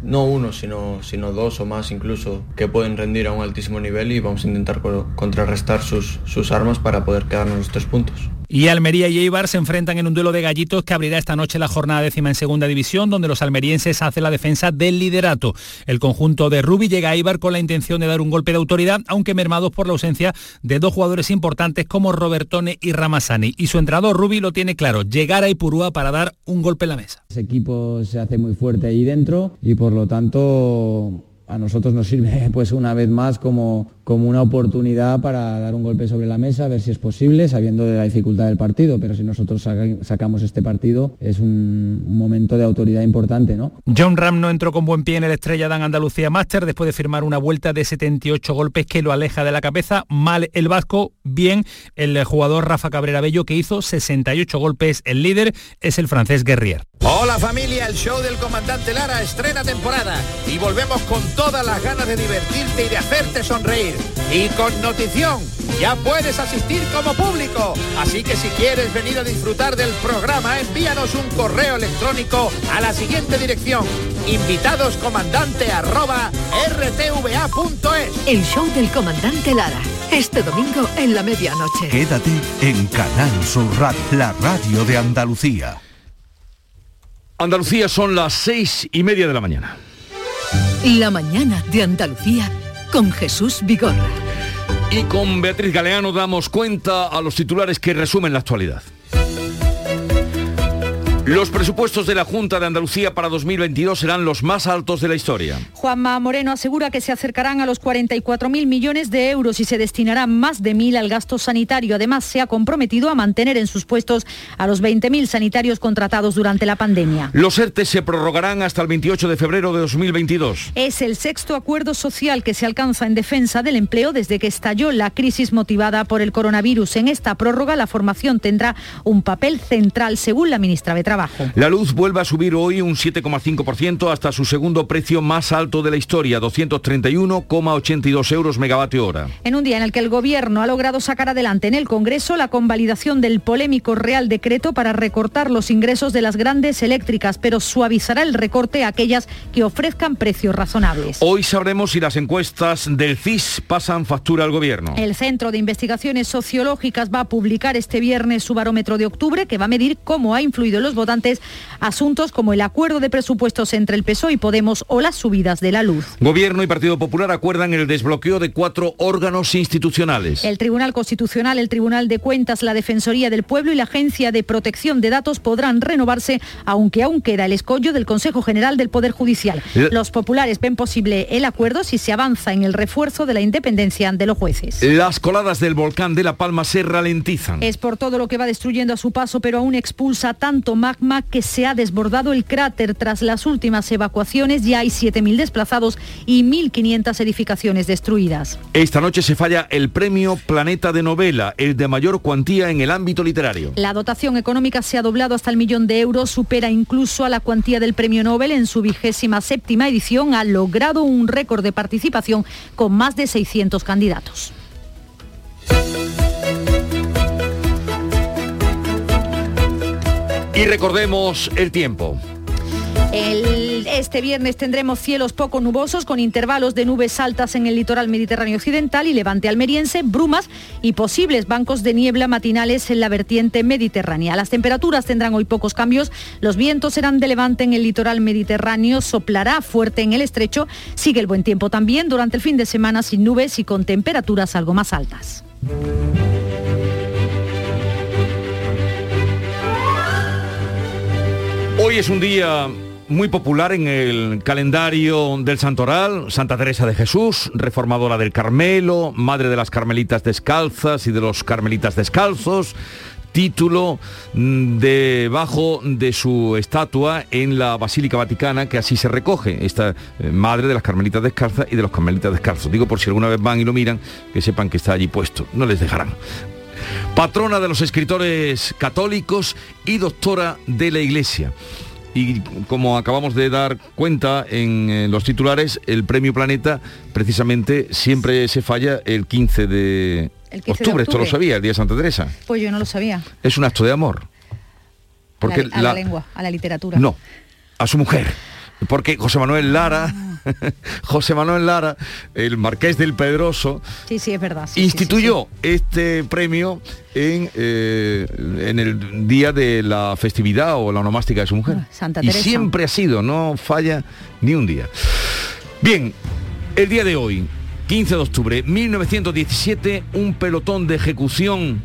no uno, sino, sino dos o más incluso, que pueden rendir a un altísimo nivel y vamos a intentar contrarrestar sus, sus armas para poder quedarnos los tres puntos. Y Almería y Eibar se enfrentan en un duelo de gallitos que abrirá esta noche la jornada décima en segunda división, donde los almerienses hacen la defensa del liderato. El conjunto de Rubi llega a Eibar con la intención de dar un golpe de autoridad, aunque mermados por la ausencia de dos jugadores importantes como Robertone y Ramasani. Y su entrenador Rubi lo tiene claro, llegar a Ipurúa para dar un golpe en la mesa. Ese equipo se hace muy fuerte ahí dentro y por lo tanto a nosotros nos sirve pues una vez más como, como una oportunidad para dar un golpe sobre la mesa, ver si es posible, sabiendo de la dificultad del partido, pero si nosotros sacamos este partido es un, momento de autoridad importante, ¿no? John Ram no entró con buen pie en el Estrella Dan Andalucía Master después de firmar una vuelta de 78 golpes que lo aleja de la cabeza, mal el vasco, bien el jugador Rafa Cabrera Bello que hizo 68 golpes, el líder es el francés Guerrier. Hola familia, el show del comandante Lara estrena temporada y volvemos con todas las ganas de divertirte y de hacerte sonreír. Y con notición, ya puedes asistir como público. Así que si quieres venir a disfrutar del programa, envíanos un correo electrónico a la siguiente dirección. invitadoscomandante@rtva.es. El show del comandante Lara. Este domingo en la medianoche. Quédate en Canal Sur Radio, la radio de Andalucía. Andalucía son las seis y media de la mañana. La mañana de Andalucía con Jesús Vigorra. Y con Beatriz Galeano damos cuenta a los titulares que resumen la actualidad. Los presupuestos de la Junta de Andalucía para 2022 serán los más altos de la historia. Juanma Moreno asegura que se acercarán a los 44.000 millones de euros y se destinarán más de 1.000 al gasto sanitario. Además, se ha comprometido a mantener en sus puestos a los 20.000 sanitarios contratados durante la pandemia. Los ERTE se prorrogarán hasta el 28 de febrero de 2022. Es el sexto acuerdo social que se alcanza en defensa del empleo desde que estalló la crisis motivada por el coronavirus. En esta prórroga, la formación tendrá un papel central, según la ministra de Trabajo. La luz vuelve a subir hoy un 7,5% hasta su segundo precio más alto de la historia, 231,82 euros megavatio hora. En un día en el que el Gobierno ha logrado sacar adelante en el Congreso la convalidación del polémico Real Decreto para recortar los ingresos de las grandes eléctricas, pero suavizará el recorte a aquellas que ofrezcan precios razonables. Hoy sabremos si las encuestas del CIS pasan factura al Gobierno. El Centro de Investigaciones Sociológicas va a publicar este viernes su barómetro de octubre que va a medir cómo ha influido los votantes asuntos como el acuerdo de presupuestos entre el PSOE y Podemos o las subidas de la luz. Gobierno y Partido Popular acuerdan el desbloqueo de cuatro órganos institucionales. El Tribunal Constitucional, el Tribunal de Cuentas, la Defensoría del Pueblo y la Agencia de Protección de Datos podrán renovarse, aunque aún queda el escollo del Consejo General del Poder Judicial. Los populares ven posible el acuerdo si se avanza en el refuerzo de la independencia de los jueces. Las coladas del volcán de La Palma se ralentizan. Es por todo lo que va destruyendo a su paso, pero aún expulsa tanto magma que se ha desbordado el cráter tras las últimas evacuaciones. Ya hay 7.000 desplazados y 1.500 edificaciones destruidas. Esta noche se falla el premio Planeta de Novela, el de mayor cuantía en el ámbito literario. La dotación económica se ha doblado hasta el millón de euros, supera incluso a la cuantía del premio Nobel en su vigésima séptima edición. Ha logrado un récord de participación con más de 600 candidatos. Y recordemos el tiempo. este viernes tendremos cielos poco nubosos con intervalos de nubes altas en el litoral mediterráneo occidental y levante almeriense, brumas y posibles bancos de niebla matinales en la vertiente mediterránea. Las temperaturas tendrán hoy pocos cambios, los vientos serán de levante en el litoral mediterráneo, soplará fuerte en el estrecho, sigue el buen tiempo también durante el fin de semana sin nubes y con temperaturas algo más altas. Hoy es un día muy popular en el calendario del Santoral, Santa Teresa de Jesús, reformadora del Carmelo, madre de las carmelitas descalzas y de los carmelitas descalzos, título mm, debajo de su estatua en la Basílica Vaticana, que así se recoge, esta eh, madre de las carmelitas descalzas y de los carmelitas descalzos. Digo por si alguna vez van y lo miran, que sepan que está allí puesto, no les dejarán patrona de los escritores católicos y doctora de la Iglesia. Y como acabamos de dar cuenta en eh, los titulares, el Premio Planeta precisamente siempre se falla el 15 de, octubre. Esto lo sabía, el Día de Santa Teresa. Pues yo no lo sabía. Es un acto de amor. Porque a la, lengua, a la literatura. No, a su mujer. Porque José Manuel Lara... José Manuel Lara, el marqués del Pedroso, Sí, sí, es verdad. sí, instituyó este premio en, eh, en el día de la festividad o la onomástica de su mujer. Ah, Santa y Teresa. siempre ha sido, no falla ni un día. Bien, el día de hoy, 15 de octubre, 1917, un pelotón de ejecución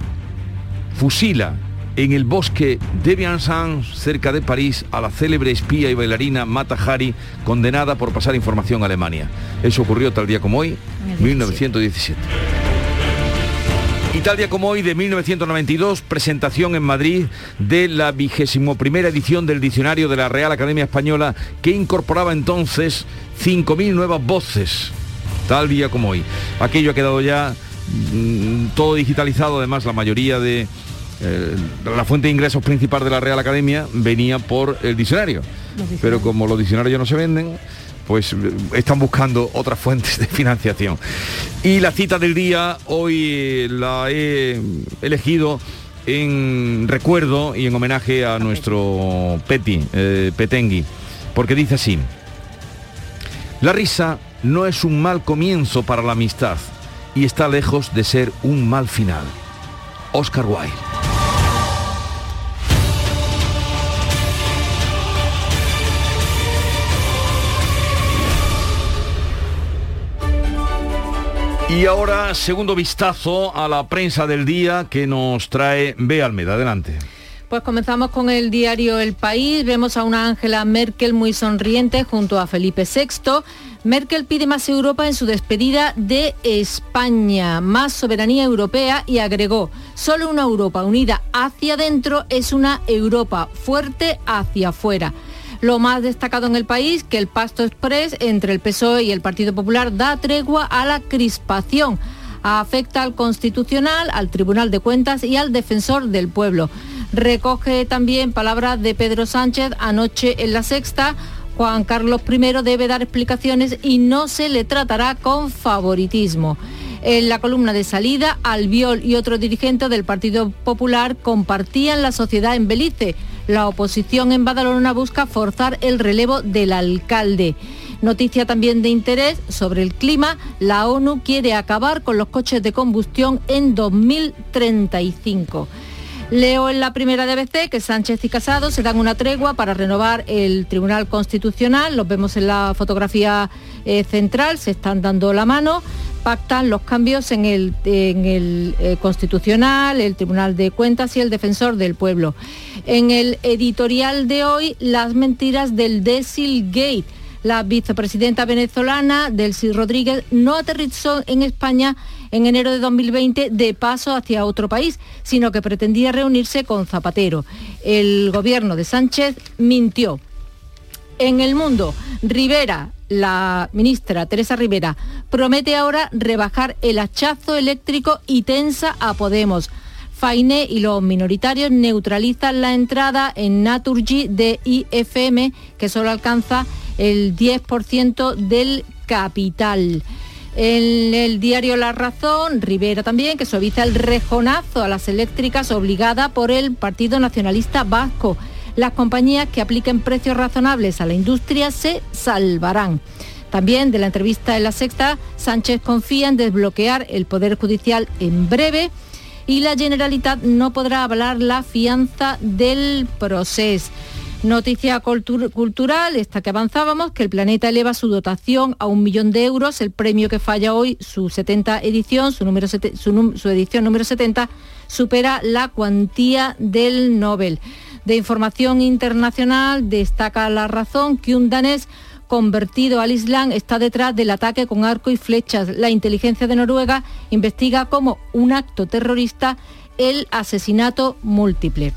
fusila en el bosque de Biensan, cerca de París, a la célebre espía y bailarina Mata Hari, condenada por pasar información a Alemania. Eso ocurrió tal día como hoy, 1917. Y tal día como hoy, de 1992, presentación en Madrid de la vigésimo primera edición del diccionario de la Real Academia Española, que incorporaba entonces 5.000 nuevas voces. Tal día como hoy. Aquello ha quedado ya mm, todo digitalizado, además la mayoría de... eh, la fuente de ingresos principal de la Real Academia venía por el diccionario. Pero como los diccionarios ya no se venden, pues eh, están buscando otras fuentes de financiación. Y la cita del día hoy eh, la he elegido en recuerdo y en homenaje a nuestro Peti, eh, Petengui, porque dice así, la risa no es un mal comienzo para la amistad y está lejos de ser un mal final. Oscar Wilde. Y ahora, segundo vistazo a la prensa del día que nos trae Bea Almeda. Adelante. Pues comenzamos con el diario El País. Vemos a una Angela Merkel muy sonriente junto a Felipe VI. Merkel pide más Europa en su despedida de España, más soberanía europea y agregó, solo una Europa unida hacia adentro es una Europa fuerte hacia afuera. Lo más destacado en el país, que el Pasto Express entre el PSOE y el Partido Popular da tregua a la crispación. Afecta al Constitucional, al Tribunal de Cuentas y al Defensor del Pueblo. Recoge también palabras de Pedro Sánchez anoche en la sexta. Juan Carlos I debe dar explicaciones y no se le tratará con favoritismo. En la columna de salida, Albiol y otro dirigente del Partido Popular compartían la sociedad en Belice. La oposición en Badalona busca forzar el relevo del alcalde. Noticia también de interés sobre el clima, la ONU quiere acabar con los coches de combustión en 2035. Leo en la primera de que Sánchez y Casado se dan una tregua para renovar el Tribunal Constitucional. Los vemos en la fotografía eh, central, se están dando la mano. Pactan los cambios en el, en el eh, Constitucional, el Tribunal de Cuentas y el Defensor del Pueblo. En el editorial de hoy, las mentiras del Desil Gate. La vicepresidenta venezolana, Delcy Rodríguez, no aterrizó en España en enero de 2020 de paso hacia otro país, sino que pretendía reunirse con Zapatero. El gobierno de Sánchez mintió. En el mundo, Rivera, la ministra Teresa Rivera, promete ahora rebajar el hachazo eléctrico y tensa a Podemos. Fainé y los minoritarios neutralizan la entrada en Naturgy de IFM, que solo alcanza el 10% del capital. En el diario La Razón, Rivera también, que suaviza el rejonazo a las eléctricas obligada por el Partido Nacionalista Vasco. Las compañías que apliquen precios razonables a la industria se salvarán. También de la entrevista en la sexta, Sánchez confía en desbloquear el Poder Judicial en breve y la Generalitat no podrá avalar la fianza del proceso. Noticia cultur- cultural, esta que avanzábamos, que el planeta eleva su dotación a un millón de euros, el premio que falla hoy, su 70 edición, su, número su edición número 70, supera la cuantía del Nobel. De información internacional destaca la razón que un danés convertido al Islam está detrás del ataque con arco y flechas. La inteligencia de Noruega investiga como un acto terrorista el asesinato múltiple.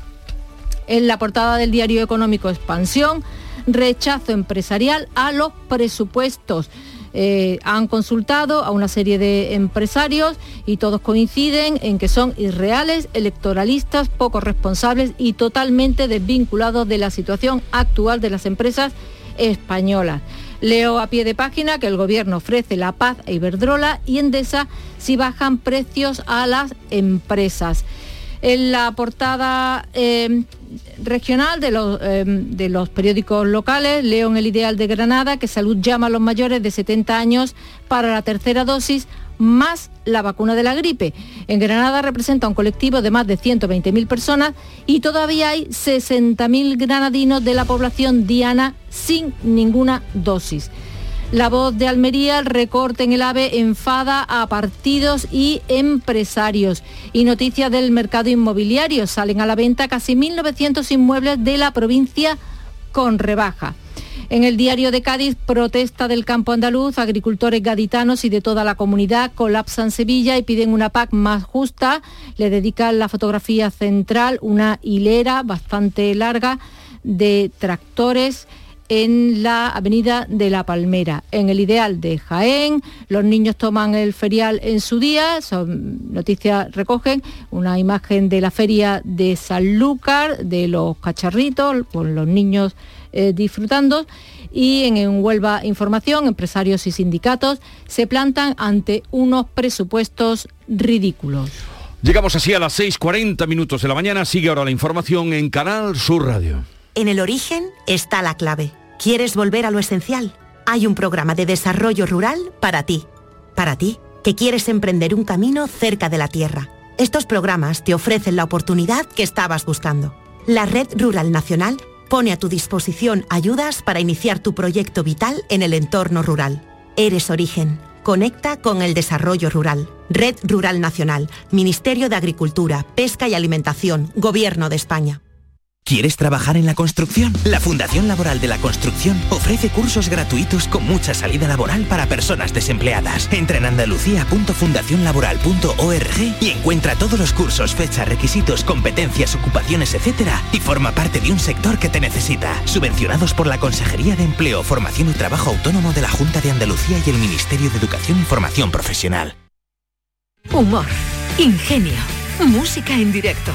En la portada del diario económico Expansión, rechazo empresarial a los presupuestos. Eh, han consultado a una serie de empresarios y todos coinciden en que son irreales, electoralistas, poco responsables y totalmente desvinculados de la situación actual de las empresas españolas. Leo a pie de página que el gobierno ofrece la paz a Iberdrola y Endesa si bajan precios a las empresas. En la portada eh, regional de los, eh, de los periódicos locales, leo en el Ideal de Granada que Salud llama a los mayores de 70 años para la tercera dosis más la vacuna de la gripe. En Granada representa un colectivo de más de 120.000 personas y todavía hay 60.000 granadinos de la población diana sin ninguna dosis. La voz de Almería, el recorte en el AVE enfada a partidos y empresarios. Y noticias del mercado inmobiliario. Salen a la venta casi 1.900 inmuebles de la provincia con rebaja. En el diario de Cádiz, protesta del campo andaluz, agricultores gaditanos y de toda la comunidad colapsan Sevilla y piden una PAC más justa. Le dedican la fotografía central, una hilera bastante larga de tractores en la avenida de La Palmera. En el ideal de Jaén, los niños toman el ferial en su día, noticias recogen una imagen de la feria de Sanlúcar, de los cacharritos, con los niños eh, disfrutando. Y en, en Huelva Información, empresarios y sindicatos se plantan ante unos presupuestos ridículos. Llegamos así a las 6.40 minutos de la mañana. Sigue ahora la información en Canal Sur Radio. En el origen está la clave. ¿Quieres volver a lo esencial? Hay un programa de desarrollo rural para ti. Para ti, que quieres emprender un camino cerca de la tierra. Estos programas te ofrecen la oportunidad que estabas buscando. La Red Rural Nacional pone a tu disposición ayudas para iniciar tu proyecto vital en el entorno rural. Eres origen. Conecta con el desarrollo rural. Red Rural Nacional, Ministerio de Agricultura, Pesca y Alimentación, Gobierno de España. ¿Quieres trabajar en la construcción? La Fundación Laboral de la Construcción ofrece cursos gratuitos con mucha salida laboral para personas desempleadas. Entra en andalucía.fundacionlaboral.org y encuentra todos los cursos, fechas, requisitos, competencias, ocupaciones, etc. y forma parte de un sector que te necesita. Subvencionados por la Consejería de Empleo, Formación y Trabajo Autónomo de la Junta de Andalucía y el Ministerio de Educación y Formación Profesional. Humor, ingenio, música en directo.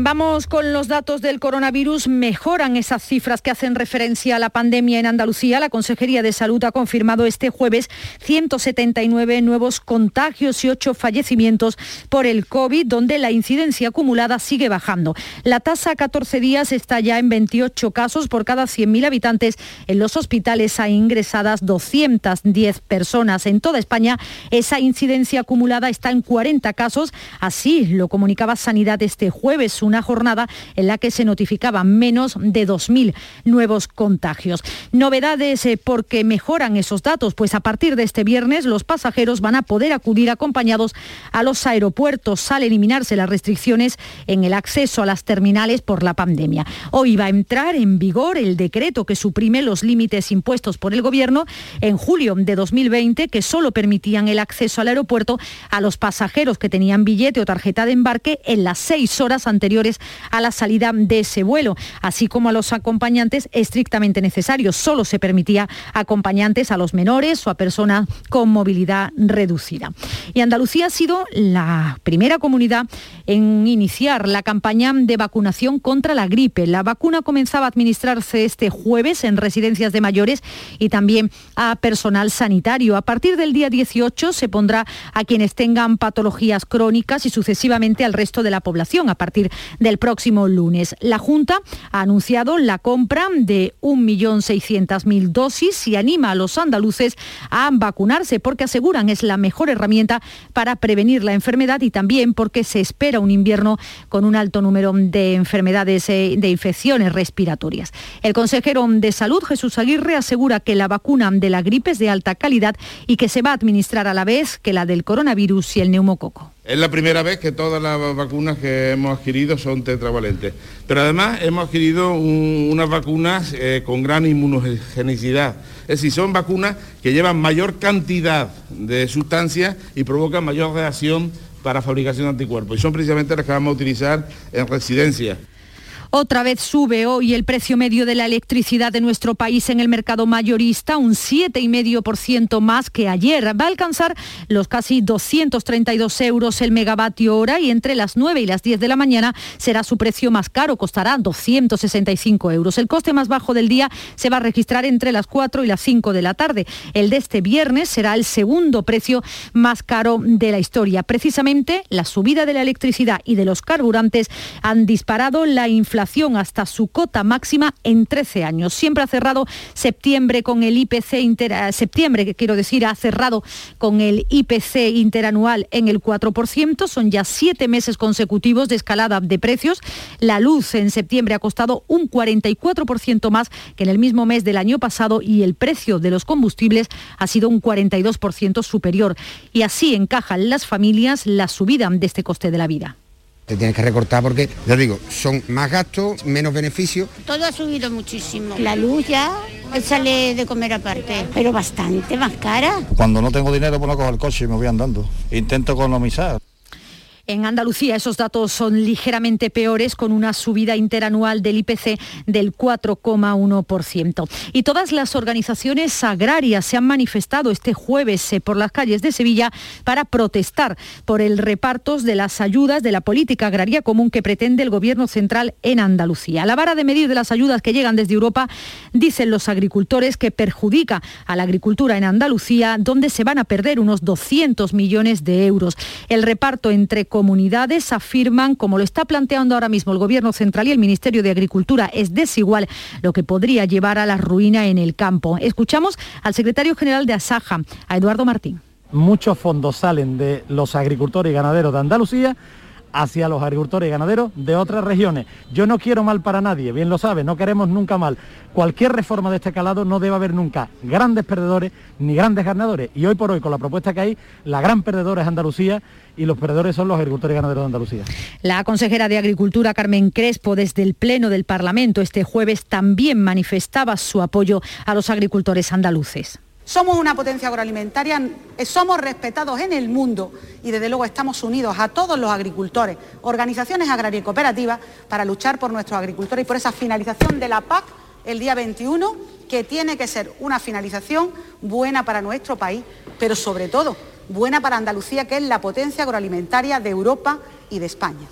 Vamos con los datos del coronavirus. Mejoran esas cifras que hacen referencia a la pandemia en Andalucía. La Consejería de Salud ha confirmado este jueves 179 nuevos contagios y 8 fallecimientos por el COVID, donde la incidencia acumulada sigue bajando. La tasa a 14 días está ya en 28 casos por cada 100.000 habitantes. En los hospitales hay ingresadas 210 personas. En toda España esa incidencia acumulada está en 40 casos. Así lo comunicaba Sanidad este jueves una jornada en la que se notificaban menos de 2.000 nuevos contagios. Novedades eh, porque mejoran esos datos, pues a partir de este viernes los pasajeros van a poder acudir acompañados a los aeropuertos al eliminarse las restricciones en el acceso a las terminales por la pandemia. Hoy va a entrar en vigor el decreto que suprime los límites impuestos por el Gobierno en julio de 2020 que solo permitían el acceso al aeropuerto a los pasajeros que tenían billete o tarjeta de embarque en las seis horas anteriores a la salida de ese vuelo, así como a los acompañantes estrictamente necesarios. Solo se permitía acompañantes a los menores o a personas con movilidad reducida. Y Andalucía ha sido la primera comunidad en iniciar la campaña de vacunación contra la gripe. La vacuna comenzaba a administrarse este jueves en residencias de mayores y también a personal sanitario. A partir del día 18 se pondrá a quienes tengan patologías crónicas y sucesivamente al resto de la población a partir del próximo lunes. La Junta ha anunciado la compra de 1.600.000 dosis y anima a los andaluces a vacunarse porque aseguran es la mejor herramienta para prevenir la enfermedad y también porque se espera un invierno con un alto número de enfermedades eh, de infecciones respiratorias. El consejero de Salud, Jesús Aguirre, asegura que la vacuna de la gripe es de alta calidad y que se va a administrar a la vez que la del coronavirus y el neumococo. Es la primera vez que todas las vacunas que hemos adquirido son tetravalentes. Pero además hemos adquirido un, unas vacunas eh, con gran inmunogenicidad. Es decir, son vacunas que llevan mayor cantidad de sustancias y provocan mayor reacción para fabricación de anticuerpos. Y son precisamente las que vamos a utilizar en residencias. Otra vez sube hoy el precio medio de la electricidad de nuestro país en el mercado mayorista, un 7,5% más que ayer. Va a alcanzar los casi 232 euros el megavatio hora y entre las 9 y las 10 de la mañana será su precio más caro, costará 265 euros. El coste más bajo del día se va a registrar entre las 4 y las 5 de la tarde. El de este viernes será el segundo precio más caro de la historia. Precisamente la subida de la electricidad y de los carburantes han disparado la inflación hasta su cota máxima en 13 años. Siempre ha cerrado septiembre con el IPC inter, eh, septiembre, que quiero decir, ha cerrado con el IPC interanual en el 4%. Son ya siete meses consecutivos de escalada de precios. La luz en septiembre ha costado un 44% más que en el mismo mes del año pasado y el precio de los combustibles ha sido un 42% superior. Y así encajan las familias la subida de este coste de la vida. Te tienes que recortar porque, ya digo, son más gastos, menos beneficios. Todo ha subido muchísimo. La luz ya sale de comer aparte, pero bastante más cara. Cuando no tengo dinero, pues no cojo el coche y me voy andando. Intento economizar. En Andalucía esos datos son ligeramente peores con una subida interanual del IPC del 4,1%. Y todas las organizaciones agrarias se han manifestado este jueves eh, por las calles de Sevilla para protestar por el reparto de las ayudas de la política agraria común que pretende el Gobierno central en Andalucía. La vara de medir de las ayudas que llegan desde Europa, dicen los agricultores, que perjudica a la agricultura en Andalucía, donde se van a perder unos 200 millones de euros. El reparto entre comunidades afirman, como lo está planteando ahora mismo el Gobierno central y el Ministerio de Agricultura, es desigual, lo que podría llevar a la ruina en el campo. Escuchamos al secretario general de Asaja, a Eduardo Martín. Muchos fondos salen de los agricultores y ganaderos de Andalucía hacia los agricultores y ganaderos de otras regiones. Yo no quiero mal para nadie, bien lo sabe, no queremos nunca mal. Cualquier reforma de este calado no debe haber nunca grandes perdedores ni grandes ganadores. Y hoy por hoy, con la propuesta que hay, la gran perdedora es Andalucía y los perdedores son los agricultores y ganaderos de Andalucía. La consejera de Agricultura, Carmen Crespo, desde el Pleno del Parlamento este jueves también manifestaba su apoyo a los agricultores andaluces. Somos una potencia agroalimentaria, eh, somos respetados en el mundo y desde luego estamos unidos a todos los agricultores, organizaciones agrarias y cooperativas para luchar por nuestros agricultores y por esa finalización de la PAC el día 21, que tiene que ser una finalización buena para nuestro país, pero sobre todo buena para Andalucía, que es la potencia agroalimentaria de Europa y de España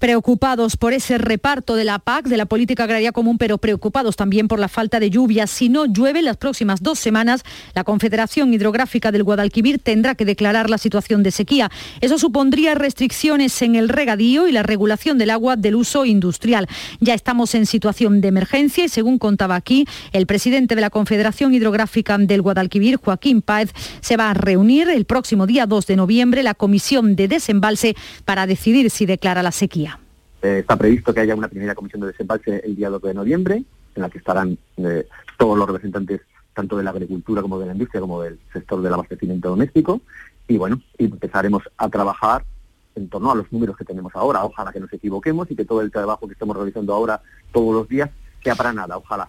preocupados por ese reparto de la PAC, de la Política Agraria Común, pero preocupados también por la falta de lluvia. Si no llueve las próximas dos semanas, la Confederación Hidrográfica del Guadalquivir tendrá que declarar la situación de sequía. Eso supondría restricciones en el regadío y la regulación del agua del uso industrial. Ya estamos en situación de emergencia y según contaba aquí el presidente de la Confederación Hidrográfica del Guadalquivir, Joaquín Páez, se va a reunir el próximo día 2 de noviembre la Comisión de Desembalse para decidir si declara la sequía. Eh, está previsto que haya una primera comisión de desembalse el día 2 de noviembre, en la que estarán eh, todos los representantes tanto de la agricultura como de la industria como del sector del abastecimiento doméstico. Y bueno, empezaremos a trabajar en torno a los números que tenemos ahora. Ojalá que nos equivoquemos y que todo el trabajo que estamos realizando ahora todos los días sea para nada. Ojalá.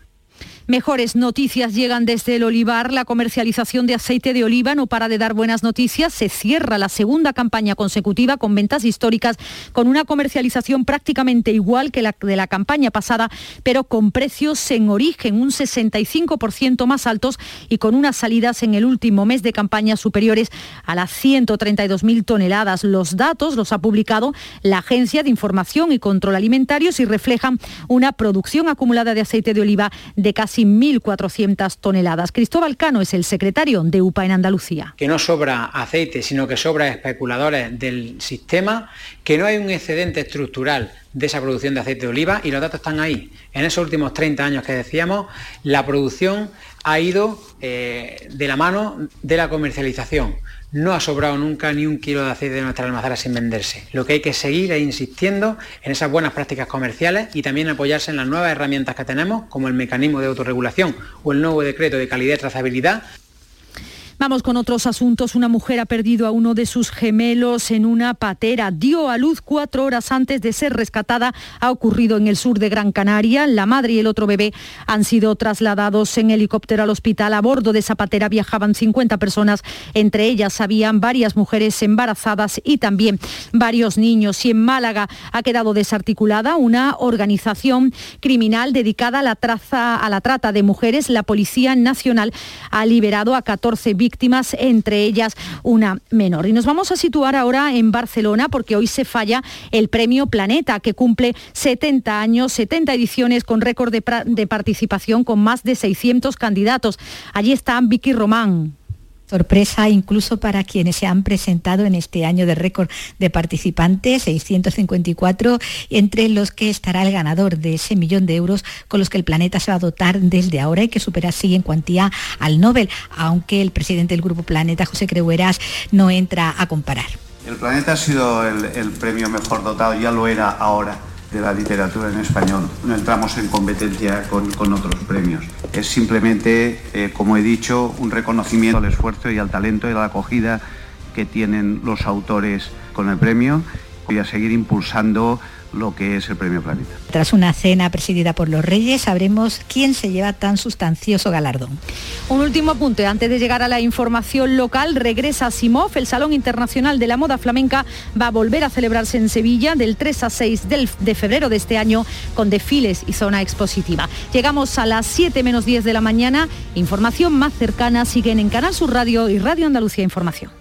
Mejores noticias llegan desde el olivar. La comercialización de aceite de oliva no para de dar buenas noticias. Se cierra la segunda campaña consecutiva con ventas históricas, con una comercialización prácticamente igual que la de la campaña pasada, pero con precios en origen un 65% más altos y con unas salidas en el último mes de campaña superiores a las 132.000 toneladas. Los datos los ha publicado la Agencia de Información y Control Alimentarios y reflejan una producción acumulada de aceite de oliva de casi 1.400 toneladas. Cristóbal Cano es el secretario de UPA en Andalucía. Que no sobra aceite, sino que sobra especuladores del sistema, que no hay un excedente estructural de esa producción de aceite de oliva y los datos están ahí. En esos últimos 30 años que decíamos, la producción ha ido eh, de la mano de la comercialización no ha sobrado nunca ni un kilo de aceite de nuestra almazara sin venderse. Lo que hay que seguir es insistiendo en esas buenas prácticas comerciales y también apoyarse en las nuevas herramientas que tenemos, como el mecanismo de autorregulación o el nuevo decreto de calidad y trazabilidad Vamos con otros asuntos. Una mujer ha perdido a uno de sus gemelos en una patera. Dio a luz cuatro horas antes de ser rescatada. Ha ocurrido en el sur de Gran Canaria. La madre y el otro bebé han sido trasladados en helicóptero al hospital. A bordo de esa patera viajaban 50 personas. Entre ellas habían varias mujeres embarazadas y también varios niños. Y en Málaga ha quedado desarticulada una organización criminal dedicada a la, traza, a la trata de mujeres. La Policía Nacional ha liberado a 14 víctimas entre ellas una menor. Y nos vamos a situar ahora en Barcelona porque hoy se falla el premio Planeta, que cumple 70 años, 70 ediciones con récord de, de participación con más de 600 candidatos. Allí está Vicky Román sorpresa incluso para quienes se han presentado en este año de récord de participantes, 654, entre los que estará el ganador de ese millón de euros con los que el planeta se va a dotar desde ahora y que supera así en cuantía al Nobel, aunque el presidente del Grupo Planeta, José Creueras, no entra a comparar. El planeta ha sido el, el premio mejor dotado, ya lo era ahora de la literatura en español. No entramos en competencia con, con otros premios. Es simplemente, eh, como he dicho, un reconocimiento al esfuerzo y al talento y a la acogida que tienen los autores con el premio. Voy a seguir impulsando lo que es el Premio Planeta. Tras una cena presidida por los Reyes, sabremos quién se lleva tan sustancioso galardón. Un último apunte, antes de llegar a la información local, regresa Simov, el Salón Internacional de la Moda Flamenca va a volver a celebrarse en Sevilla del 3 a 6 de febrero de este año con desfiles y zona expositiva. Llegamos a las 7 menos 10 de la mañana, información más cercana siguen en Canal Sur Radio y Radio Andalucía Información.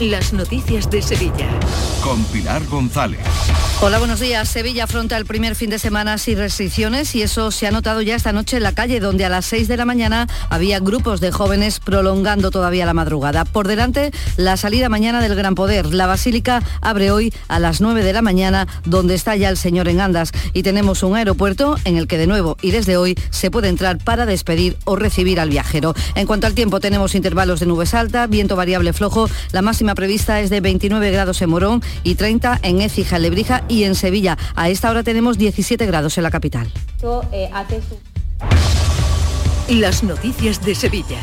las noticias de Sevilla. Con Pilar González. Hola, buenos días. Sevilla afronta el primer fin de semana sin restricciones y eso se ha notado ya esta noche en la calle, donde a las 6 de la mañana había grupos de jóvenes prolongando todavía la madrugada. Por delante, la salida mañana del Gran Poder. La Basílica abre hoy a las 9 de la mañana, donde está ya el señor en Andas. Y tenemos un aeropuerto en el que de nuevo y desde hoy se puede entrar para despedir o recibir al viajero. En cuanto al tiempo, tenemos intervalos de nubes alta, viento variable flojo. La máxima prevista es de 29 grados en Morón y 30 en Écija, Lebrija y en Sevilla. A esta hora tenemos 17 grados en la capital. Eh, Las noticias de Sevilla.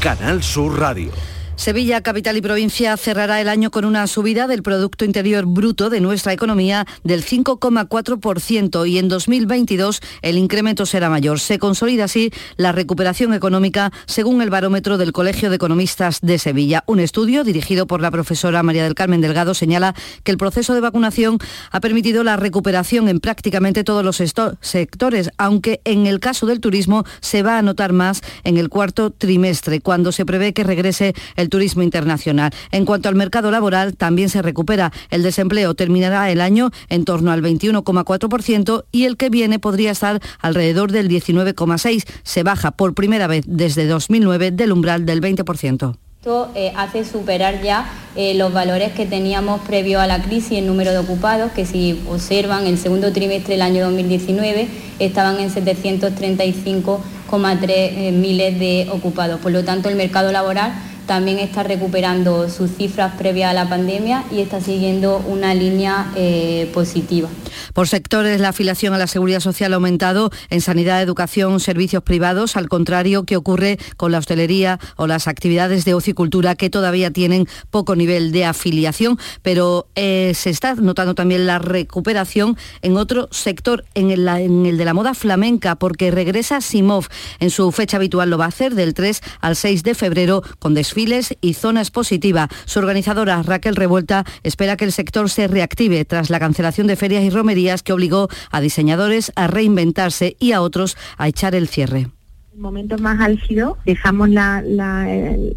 Canal Sur Radio. Sevilla, capital y provincia, cerrará el año con una subida del Producto Interior Bruto de nuestra economía del 5,4% y en 2022 el incremento será mayor. Se consolida así la recuperación económica según el barómetro del Colegio de Economistas de Sevilla. Un estudio dirigido por la profesora María del Carmen Delgado señala que el proceso de vacunación ha permitido la recuperación en prácticamente todos los sectores, aunque en el caso del turismo se va a notar más en el cuarto trimestre, cuando se prevé que regrese el turismo internacional. En cuanto al mercado laboral, también se recupera. El desempleo terminará el año en torno al 21,4% y el que viene podría estar alrededor del 19,6%. Se baja por primera vez desde 2009 del umbral del 20%. Esto eh, hace superar ya eh, los valores que teníamos previo a la crisis en número de ocupados, que si observan el segundo trimestre del año 2019 estaban en 735,3 eh, miles de ocupados. Por lo tanto, el mercado laboral también está recuperando sus cifras previas a la pandemia y está siguiendo una línea eh, positiva. Por sectores, la afiliación a la seguridad social ha aumentado en sanidad, educación, servicios privados, al contrario que ocurre con la hostelería o las actividades de ocicultura que todavía tienen poco nivel de afiliación, pero eh, se está notando también la recuperación en otro sector, en el, en el de la moda flamenca, porque regresa Simov. En su fecha habitual lo va a hacer del 3 al 6 de febrero con y zona expositiva. Su organizadora Raquel Revuelta espera que el sector se reactive tras la cancelación de ferias y romerías que obligó a diseñadores a reinventarse y a otros a echar el cierre. El momento más álgido, dejamos la,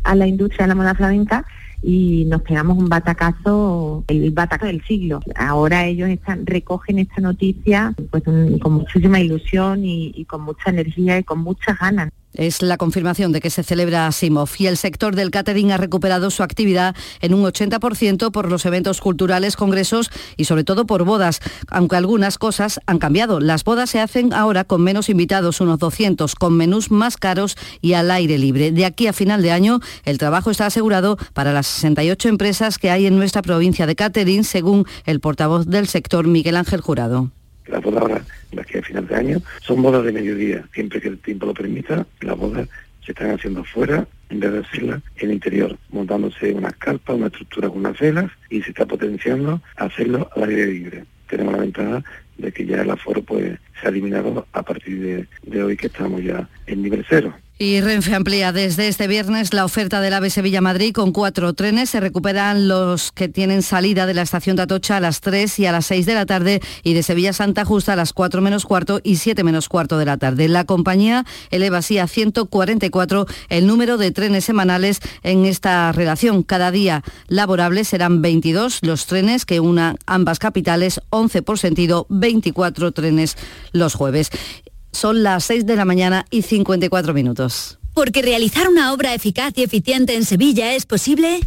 a la industria de la moda flamenca y nos pegamos un batacazo, el batacazo del siglo. Ahora ellos recogen esta noticia pues, con muchísima ilusión y con mucha energía y con muchas ganas. Es la confirmación de que se celebra Simov y el sector del catering ha recuperado su actividad en un 80% por los eventos culturales, congresos y sobre todo por bodas, aunque algunas cosas han cambiado. Las bodas se hacen ahora con menos invitados, unos 200, con menús más caros y al aire libre. De aquí a final de año, el trabajo está asegurado para las 68 empresas que hay en nuestra provincia de catering, según el portavoz del sector, Miguel Ángel Jurado. Las bodas ahora, las que a final de año, son bodas de mediodía. Siempre que el tiempo lo permita, las bodas se están haciendo afuera en vez de hacerlas en el interior, montándose unas carpas, una estructura con unas velas y se está potenciando hacerlo al aire libre. Tenemos la ventaja de que ya el aforo pues, se ha eliminado a partir de, de hoy que estamos ya en nivel cero. Y Renfe amplía desde este viernes la oferta del AVE Sevilla-Madrid con cuatro trenes. Se recuperan los que tienen salida de la estación de Atocha a las 3 y a las 6 de la tarde y de Sevilla-Santa Justa a las 4 menos cuarto y 7 menos cuarto de la tarde. La compañía eleva así a 144 el número de trenes semanales en esta relación. Cada día laborable serán 22 los trenes que unan ambas capitales, 11 por sentido, 24 trenes los jueves. Son las 6 de la mañana y 54 minutos. Porque realizar una obra eficaz y eficiente en Sevilla es posible.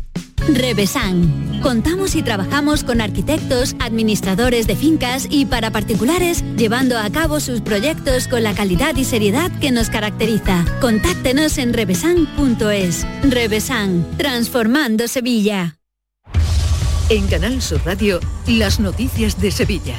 Revesan. Contamos y trabajamos con arquitectos, administradores de fincas y para particulares, llevando a cabo sus proyectos con la calidad y seriedad que nos caracteriza. Contáctenos en revesan.es. Revesan, transformando Sevilla. En Canal Sur Radio, las noticias de Sevilla.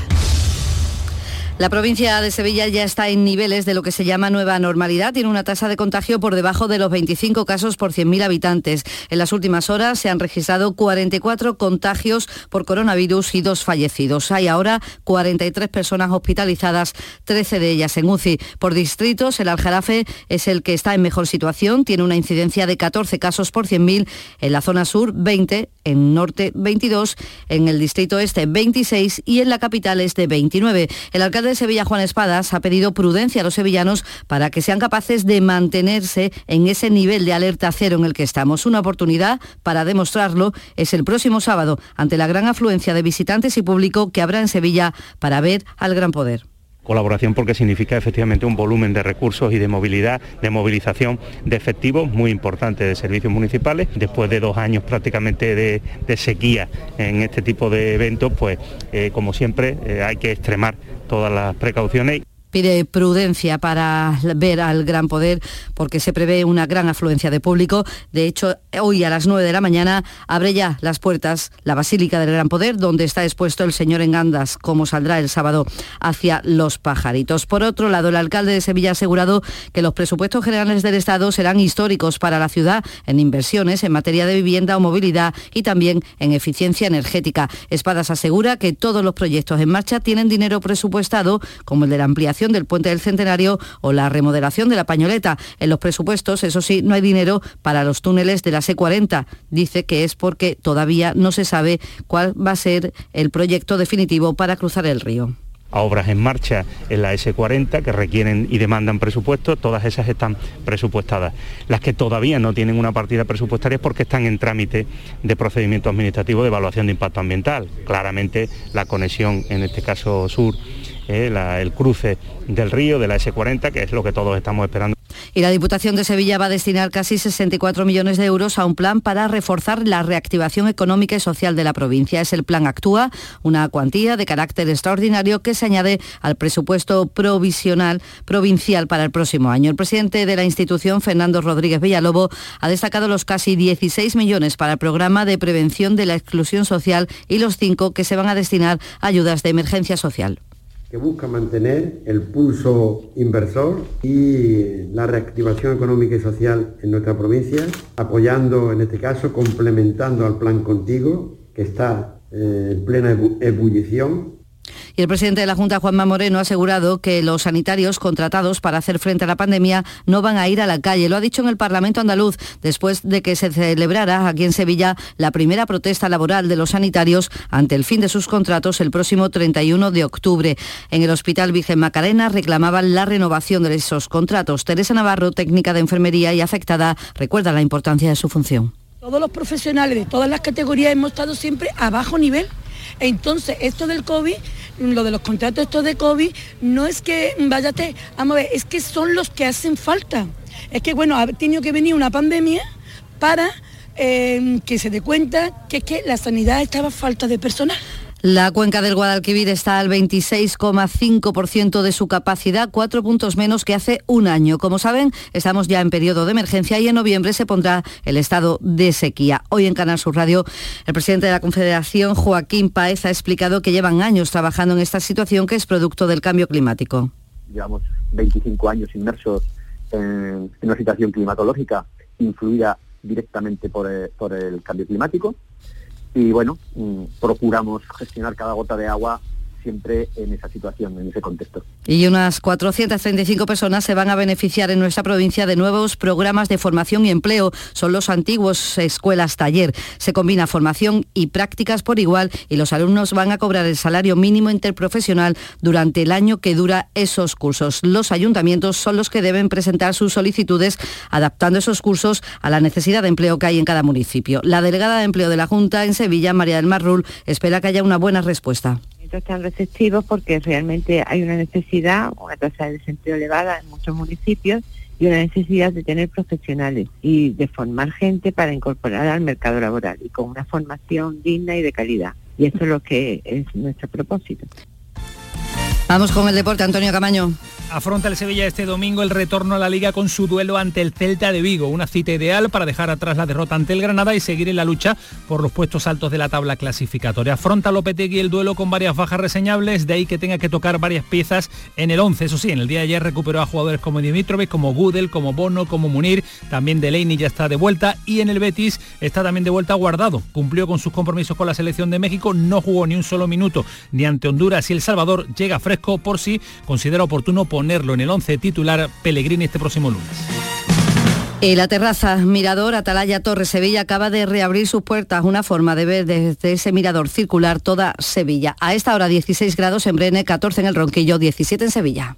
La provincia de Sevilla ya está en niveles de lo que se llama nueva normalidad. Tiene una tasa de contagio por debajo de los 25 casos por 100.000 habitantes. En las últimas horas se han registrado 44 contagios por coronavirus y dos fallecidos. Hay ahora 43 personas hospitalizadas, 13 de ellas en UCI. Por distritos, el Aljarafe es el que está en mejor situación. Tiene una incidencia de 14 casos por 100.000. En la zona sur, 20. En norte, 22. En el distrito este, 26. Y en la capital es de 29. El alcalde de Sevilla, Juan Espadas, ha pedido prudencia a los sevillanos para que sean capaces de mantenerse en ese nivel de alerta cero en el que estamos. Una oportunidad para demostrarlo es el próximo sábado, ante la gran afluencia de visitantes y público que habrá en Sevilla para ver al gran poder colaboración porque significa efectivamente un volumen de recursos y de movilidad, de movilización de efectivos muy importante de servicios municipales. Después de dos años prácticamente de, sequía en este tipo de eventos, pues eh, como siempre eh, hay que extremar todas las precauciones pide prudencia para ver al gran poder porque se prevé una gran afluencia de público. De hecho, hoy a las 9 de la mañana abre ya las puertas la Basílica del Gran Poder, donde está expuesto el señor en Gandas, como saldrá el sábado hacia los pajaritos. Por otro lado, el alcalde de Sevilla ha asegurado que los presupuestos generales del Estado serán históricos para la ciudad en inversiones en materia de vivienda o movilidad y también en eficiencia energética. Espadas asegura que todos los proyectos en marcha tienen dinero presupuestado, como el de la ampliación del puente del Centenario o la remodelación de la Pañoleta. En los presupuestos, eso sí, no hay dinero para los túneles de la C40. Dice que es porque todavía no se sabe cuál va a ser el proyecto definitivo para cruzar el río a obras en marcha en la S40 que requieren y demandan presupuesto, todas esas están presupuestadas. Las que todavía no tienen una partida presupuestaria es porque están en trámite de procedimiento administrativo de evaluación de impacto ambiental. Claramente la conexión, en este caso sur, eh, el cruce del río, de la S40, que es lo que todos estamos esperando. Y la Diputación de Sevilla va a destinar casi 64 millones de euros a un plan para reforzar la reactivación económica y social de la provincia. Es el plan Actúa, una cuantía de carácter extraordinario que se añade al presupuesto provisional provincial para el próximo año. El presidente de la institución, Fernando Rodríguez Villalobos, ha destacado los casi 16 millones para el programa de prevención de la exclusión social y los cinco que se van a destinar a ayudas de emergencia social que busca mantener el pulso inversor y la reactivación económica y social en nuestra provincia, apoyando en este caso, complementando al plan Contigo, que está eh, en plena ebullición y el presidente de la Junta, Juanma Moreno, ha asegurado que los sanitarios contratados para hacer frente a la pandemia no van a ir a la calle. Lo ha dicho en el Parlamento andaluz después de que se celebrara aquí en Sevilla la primera protesta laboral de los sanitarios ante el fin de sus contratos el próximo 31 de octubre. En el Hospital Virgen Macarena reclamaban la renovación de esos contratos. Teresa Navarro, técnica de enfermería y afectada, recuerda la importancia de su función. Todos los profesionales de todas las categorías hemos estado siempre a bajo nivel. Entonces, esto del COVID lo de los contratos estos de COVID, no es que, váyate, vamos a ver, es que son los que hacen falta. Es que, bueno, ha tenido que venir una pandemia para eh, que se dé cuenta que es que la sanidad estaba falta de personal. La cuenca del Guadalquivir está al 26,5% de su capacidad, cuatro puntos menos que hace un año. Como saben, estamos ya en periodo de emergencia y en noviembre se pondrá el estado de sequía. Hoy en Canal Sur Radio, el presidente de la Confederación, Joaquín Paez, ha explicado que llevan años trabajando en esta situación que es producto del cambio climático. Llevamos 25 años inmersos en, una situación climatológica influida directamente por el cambio climático y bueno, mm, procuramos gestionar cada gota de agua siempre en esa situación, en ese contexto. Y unas 435 personas se van a beneficiar en nuestra provincia de nuevos programas de formación y empleo. Son los antiguos escuelas taller. Se combina formación y prácticas por igual y los alumnos van a cobrar el salario mínimo interprofesional durante el año que dura esos cursos. Los ayuntamientos son los que deben presentar sus solicitudes adaptando esos cursos a la necesidad de empleo que hay en cada municipio. La delegada de empleo de la Junta en Sevilla, María del Marrul, espera que haya una buena respuesta están receptivos porque realmente hay una necesidad, una tasa de desempleo elevada en muchos municipios y una necesidad de tener profesionales y de formar gente para incorporar al mercado laboral y con una formación digna y de calidad. Y eso es lo que es nuestro propósito. Vamos con el deporte, Antonio Camaño. Afronta el Sevilla este domingo el retorno a la liga con su duelo ante el Celta de Vigo, una cita ideal para dejar atrás la derrota ante el Granada y seguir en la lucha por los puestos altos de la tabla clasificatoria. Afronta Lopetegui el duelo con varias bajas reseñables, de ahí que tenga que tocar varias piezas en el 11. Eso sí, en el día de ayer recuperó a jugadores como Dimitrovic, como Gudel, como Bono, como Munir, también Delaney ya está de vuelta y en el Betis está también de vuelta guardado. Cumplió con sus compromisos con la selección de México, no jugó ni un solo minuto ni ante Honduras y El Salvador llega fresco por si considera oportuno ponerlo en el 11 titular Pellegrini este próximo lunes. En la terraza Mirador Atalaya Torre Sevilla acaba de reabrir sus puertas, una forma de ver desde ese mirador circular toda Sevilla. A esta hora 16 grados en Brene, 14 en el Ronquillo, 17 en Sevilla.